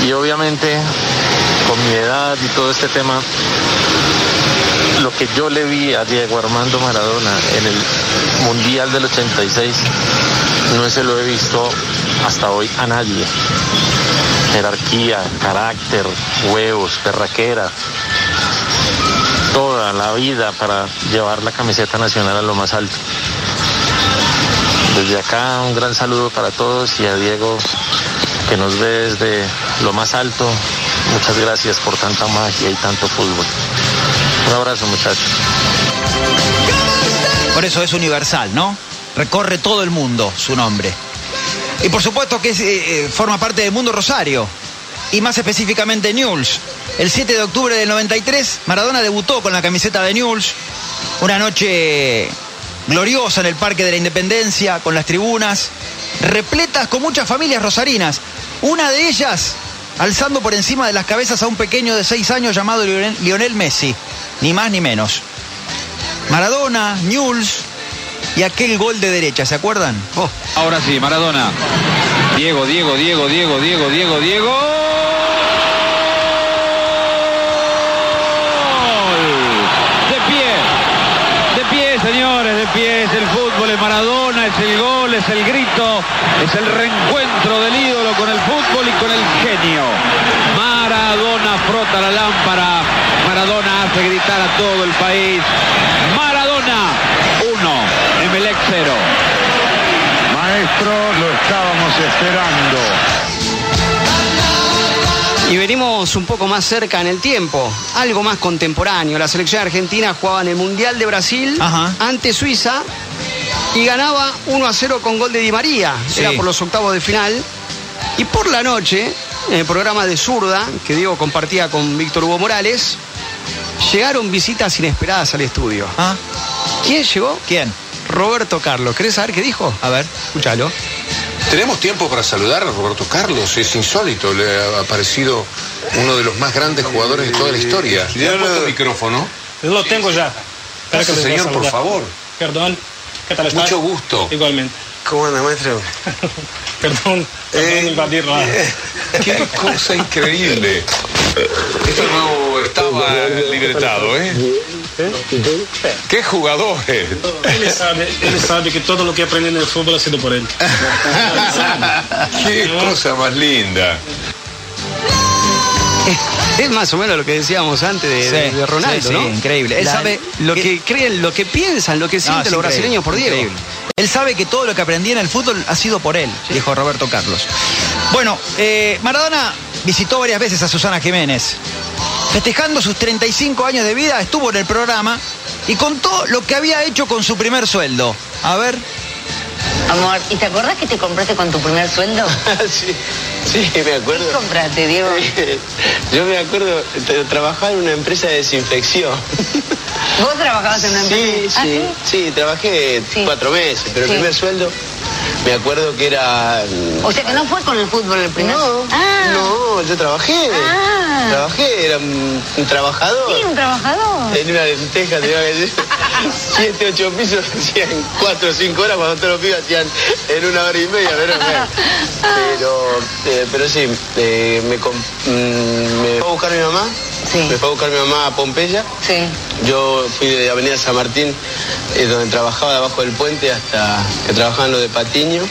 Y obviamente, con mi edad y todo este tema, que yo le vi a Diego Armando Maradona en el Mundial del 86, no se lo he visto hasta hoy a nadie jerarquía, carácter, huevos, perraquera, toda la vida para llevar la camiseta nacional a lo más alto. Desde acá un gran saludo para todos y a Diego que nos ve desde lo más alto. Muchas gracias por tanta magia y tanto fútbol. Un abrazo muchachos. Por eso es universal, ¿no? Recorre todo el mundo su nombre. Y por supuesto que eh, eh, forma parte del mundo Rosario. Y más específicamente Newell's. El 7 de octubre del 93, Maradona debutó con la camiseta de Newell's. Una noche gloriosa en el Parque de la Independencia, con las tribunas repletas con muchas familias rosarinas. Una de ellas alzando por encima de las cabezas a un pequeño de 6 años llamado Lionel Messi. Ni más ni menos. Maradona, Newell's y aquel gol de derecha, ¿se acuerdan? Oh. Ahora sí, Maradona. Diego, Diego, Diego, Diego, Diego, Diego, Diego. De pie. De pie, señores, de pie. Es el fútbol, es Maradona, es el gol, es el grito, es el reencuentro del ídolo con el fútbol y con el genio. Maradona frota la lámpara. Maradona hace gritar a todo el país. Maradona 1, Emelec 0. Maestro, lo estábamos esperando. Y venimos un poco más cerca en el tiempo, algo más contemporáneo. La selección argentina jugaba en el Mundial de Brasil ante Suiza y ganaba 1 a 0 con gol de Di María. Sí. Era por los octavos de final. Y por la noche, en el programa de Zurda, que Diego compartía con Víctor Hugo Morales, llegaron visitas inesperadas al estudio. ¿Quién llegó? ¿Quién? Roberto Carlos. ¿Querés saber qué dijo? A ver. Escúchalo. Tenemos tiempo para saludar a Roberto Carlos, es insólito, le ha aparecido uno de los más grandes jugadores de toda la historia. ¿Le han puesto micrófono? Lo tengo ya. A señor, por favor. Perdón. ¿Qué tal estás? Mucho gusto. Igualmente. ¿Cómo anda, maestro? Perdón. Perdón invadir la... Qué cosa increíble. Esto no estaba libretado, ¿eh? ¡Qué jugadores! Él sabe, él sabe que todo lo que aprendí en el fútbol ha sido por él. ¡Qué cosa más linda! Es más o menos lo que decíamos antes de, Sí, de- de Ronaldo, sí, sí, ¿no? increíble. Él La- sabe lo que creen, lo que piensan, lo que sienten los brasileños por Diego. increíble. Él sabe que todo lo que aprendí en el fútbol ha sido por él, dijo Roberto Carlos. Bueno, eh, Maradona visitó varias veces a Susana Jiménez. Festejando sus 35 años de vida, estuvo en el programa y contó lo que había hecho con su primer sueldo. A ver. Amor, ¿y te acordás que te compraste con tu primer sueldo? sí, sí, me acuerdo. ¿Qué compraste, Diego? Yo me acuerdo, trabajaba en una empresa de desinfección. ¿Vos trabajabas en una Sí, empresa? ¿Ah, sí, sí, trabajé cuatro meses, pero el Sí. primer sueldo me acuerdo que era... O sea que no fue con el fútbol el primer. No, Ah. no, yo trabajé. Ah. Trabajé, era un, un trabajador. Sí, un trabajador. En una lenteja tenía que decir, siete, ocho pisos hacían cuatro o cinco horas, cuando todos los pibes hacían en una hora y media, pero. Pero, eh, pero sí, eh, me, mm, me fue a buscar mi mamá. Me fue a buscar mi mamá a Pompeya. Yo fui de Avenida San Martín, eh, donde trabajaba debajo del puente hasta que trabajaba en lo de Patiño.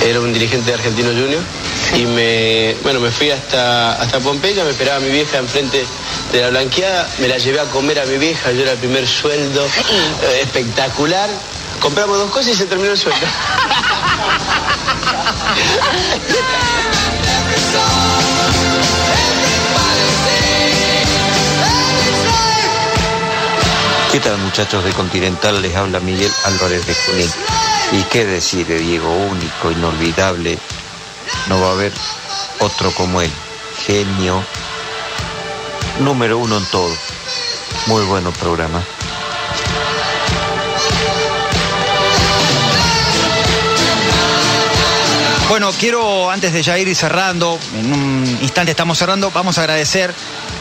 Era un dirigente de Argentino Junior. Y me, bueno, me fui hasta, hasta Pompeya, me esperaba mi vieja enfrente de la blanqueada, me la llevé a comer a mi vieja, yo era el primer sueldo eh, espectacular. Compramos dos cosas y se terminó el sueldo. ¿Qué tal muchachos de Continental? Les habla Miguel Álvarez de Junín. ¿Y qué decir de Diego? Único, inolvidable. No va a haber otro como él. Genio. Número uno en todo. Muy bueno programa. Bueno, quiero, antes de ya ir cerrando, en un instante estamos cerrando, vamos a agradecer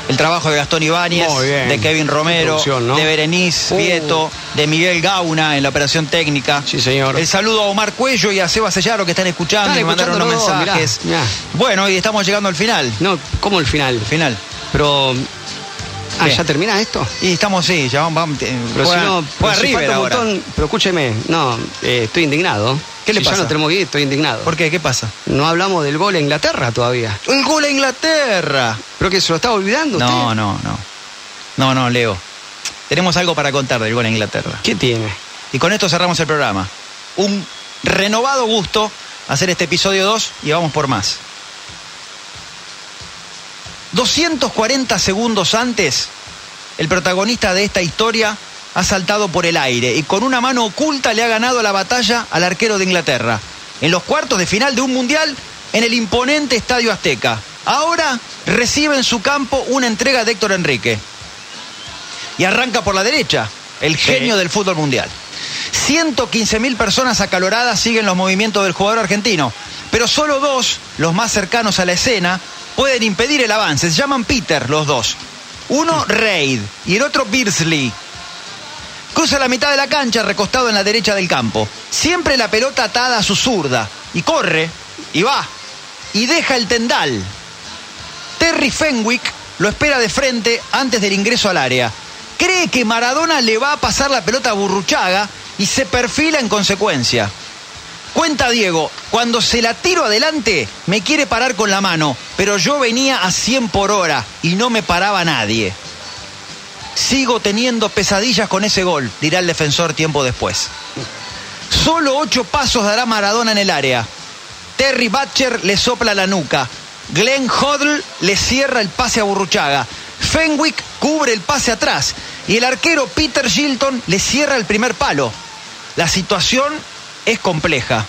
el trabajo de Gastón Ibáñez, de Kevin Romero, de Berenice Uh. Vieto, de Miguel Gauna en la operación técnica. Sí, señor. El saludo a Omar Cuello y a Seba Sellaro que están escuchando Están y mandaron los mensajes. mirá, Bueno, y estamos llegando al final. No, ¿cómo el final? Final. Pero. Ah. ¿ya termina esto? Y estamos, sí, ya vamos. vamos eh, Pero juega- si no, pero si River ahora. montón- pero escúcheme, no, eh, estoy indignado. ¿Qué le Si pasa? Ya no tenemos ir, estoy indignado. ¿Por qué? ¿Qué pasa? No hablamos del gol a Inglaterra todavía. El gol a Inglaterra. ¿Pero que se lo estaba olvidando usted? No, no, no. No, no, Leo. Tenemos algo para contar del gol a Inglaterra. ¿Qué tiene? Y con esto cerramos el programa. Un renovado gusto hacer este episodio 2 y vamos por más. 240 segundos antes, el protagonista de esta historia ha saltado por el aire y con una mano oculta le ha ganado la batalla al arquero de Inglaterra. En los cuartos de final de un mundial en el imponente Estadio Azteca. Ahora recibe en su campo una entrega de Héctor Enrique. Y arranca por la derecha, el genio del fútbol mundial. 115.000 personas acaloradas siguen los movimientos del jugador argentino, pero solo dos, los más cercanos a la escena, pueden impedir el avance. Se llaman Peter los dos. Uno Reid y el otro Beardsley. Cruza la mitad de la cancha recostado en la derecha del campo. Siempre la pelota atada a su zurda. Y corre, y va, y deja el tendal. Terry Fenwick lo espera de frente antes del ingreso al área. Cree que Maradona le va a pasar la pelota a Burruchaga y se perfila en consecuencia. Cuenta Diego, cuando se la tiro adelante me quiere parar con la mano, pero yo venía a 100 por hora y no me paraba nadie. Sigo teniendo pesadillas con ese gol, dirá el defensor tiempo después. Solo ocho pasos dará Maradona en el área. Terry Butcher le sopla la nuca. Glenn Hoddle le cierra el pase a Burruchaga. Fenwick cubre el pase atrás. Y el arquero Peter Shilton le cierra el primer palo. La situación es compleja.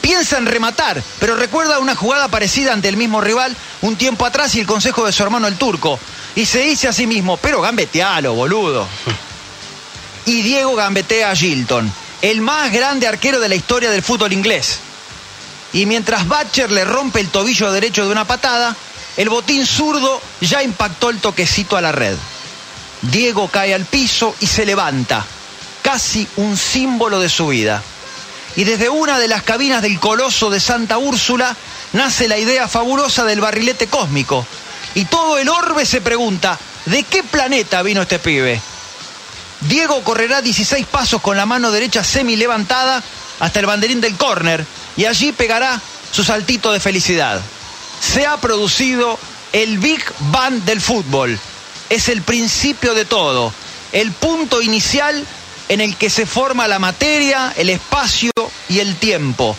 Piensa en rematar, pero recuerda una jugada parecida ante el mismo rival un tiempo atrás y el consejo de su hermano el turco. Y se dice a sí mismo, pero gambetealo, boludo. Y Diego gambetea a Gilton, el más grande arquero de la historia del fútbol inglés. Y mientras Batcher le rompe el tobillo derecho de una patada, el botín zurdo ya impactó el toquecito a la red. Diego cae al piso y se levanta, casi un símbolo de su vida. Y desde una de las cabinas del coloso de Santa Úrsula nace la idea fabulosa del barrilete cósmico. Y todo el orbe se pregunta, ¿de qué planeta vino este pibe? Diego correrá 16 pasos con la mano derecha semi levantada hasta el banderín del córner y allí pegará su saltito de felicidad. Se ha producido el Big Bang del fútbol. Es el principio de todo, el punto inicial en el que se forma la materia, el espacio y el tiempo.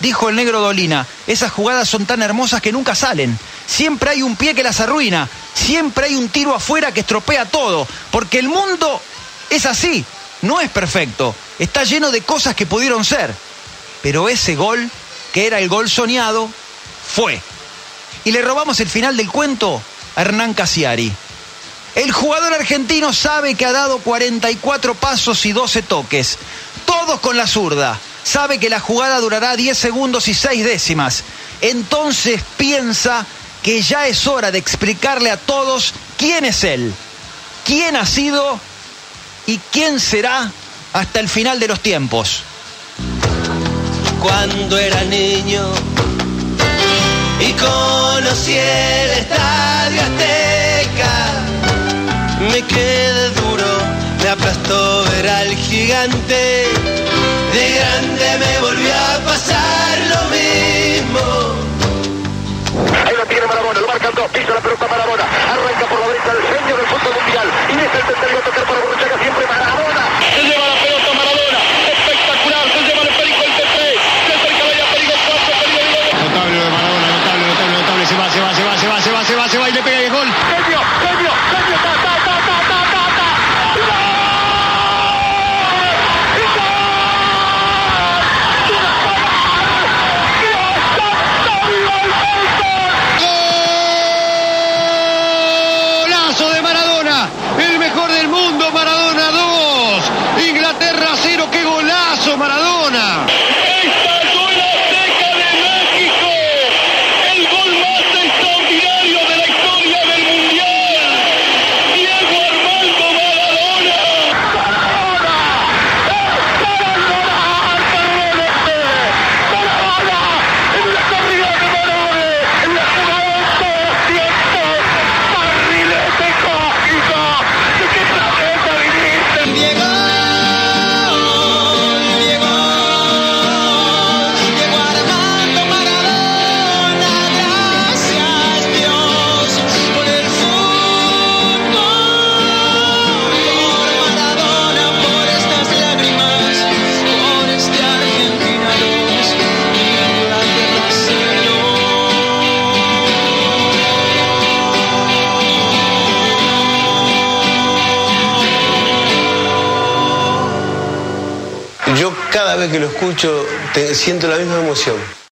Dijo el negro Dolina, esas jugadas son tan hermosas que nunca salen. Siempre hay un pie que las arruina, siempre hay un tiro afuera que estropea todo, porque el mundo es así, no es perfecto, está lleno de cosas que pudieron ser. Pero ese gol, que era el gol soñado, fue. Y le robamos el final del cuento a Hernán Casiari. El jugador argentino sabe que ha dado 44 pasos y 12 toques, todos con la zurda. sabe que la jugada durará 10 segundos y 6 décimas. Entonces piensa que ya es hora de explicarle a todos quién es él, quién ha sido y quién será hasta el final de los tiempos. Cuando era niño y conocí el estadio Azteca, me quedé duro, me aplastó ver al gigante. De grande me tiene Marabona, lo marcan dos, pisa la pelota Marabona, arranca por la derecha el genio del fútbol mundial, y es el tercero a tocar para Borruchaga, siempre Marabona. Escucho te- siento la misma emoción.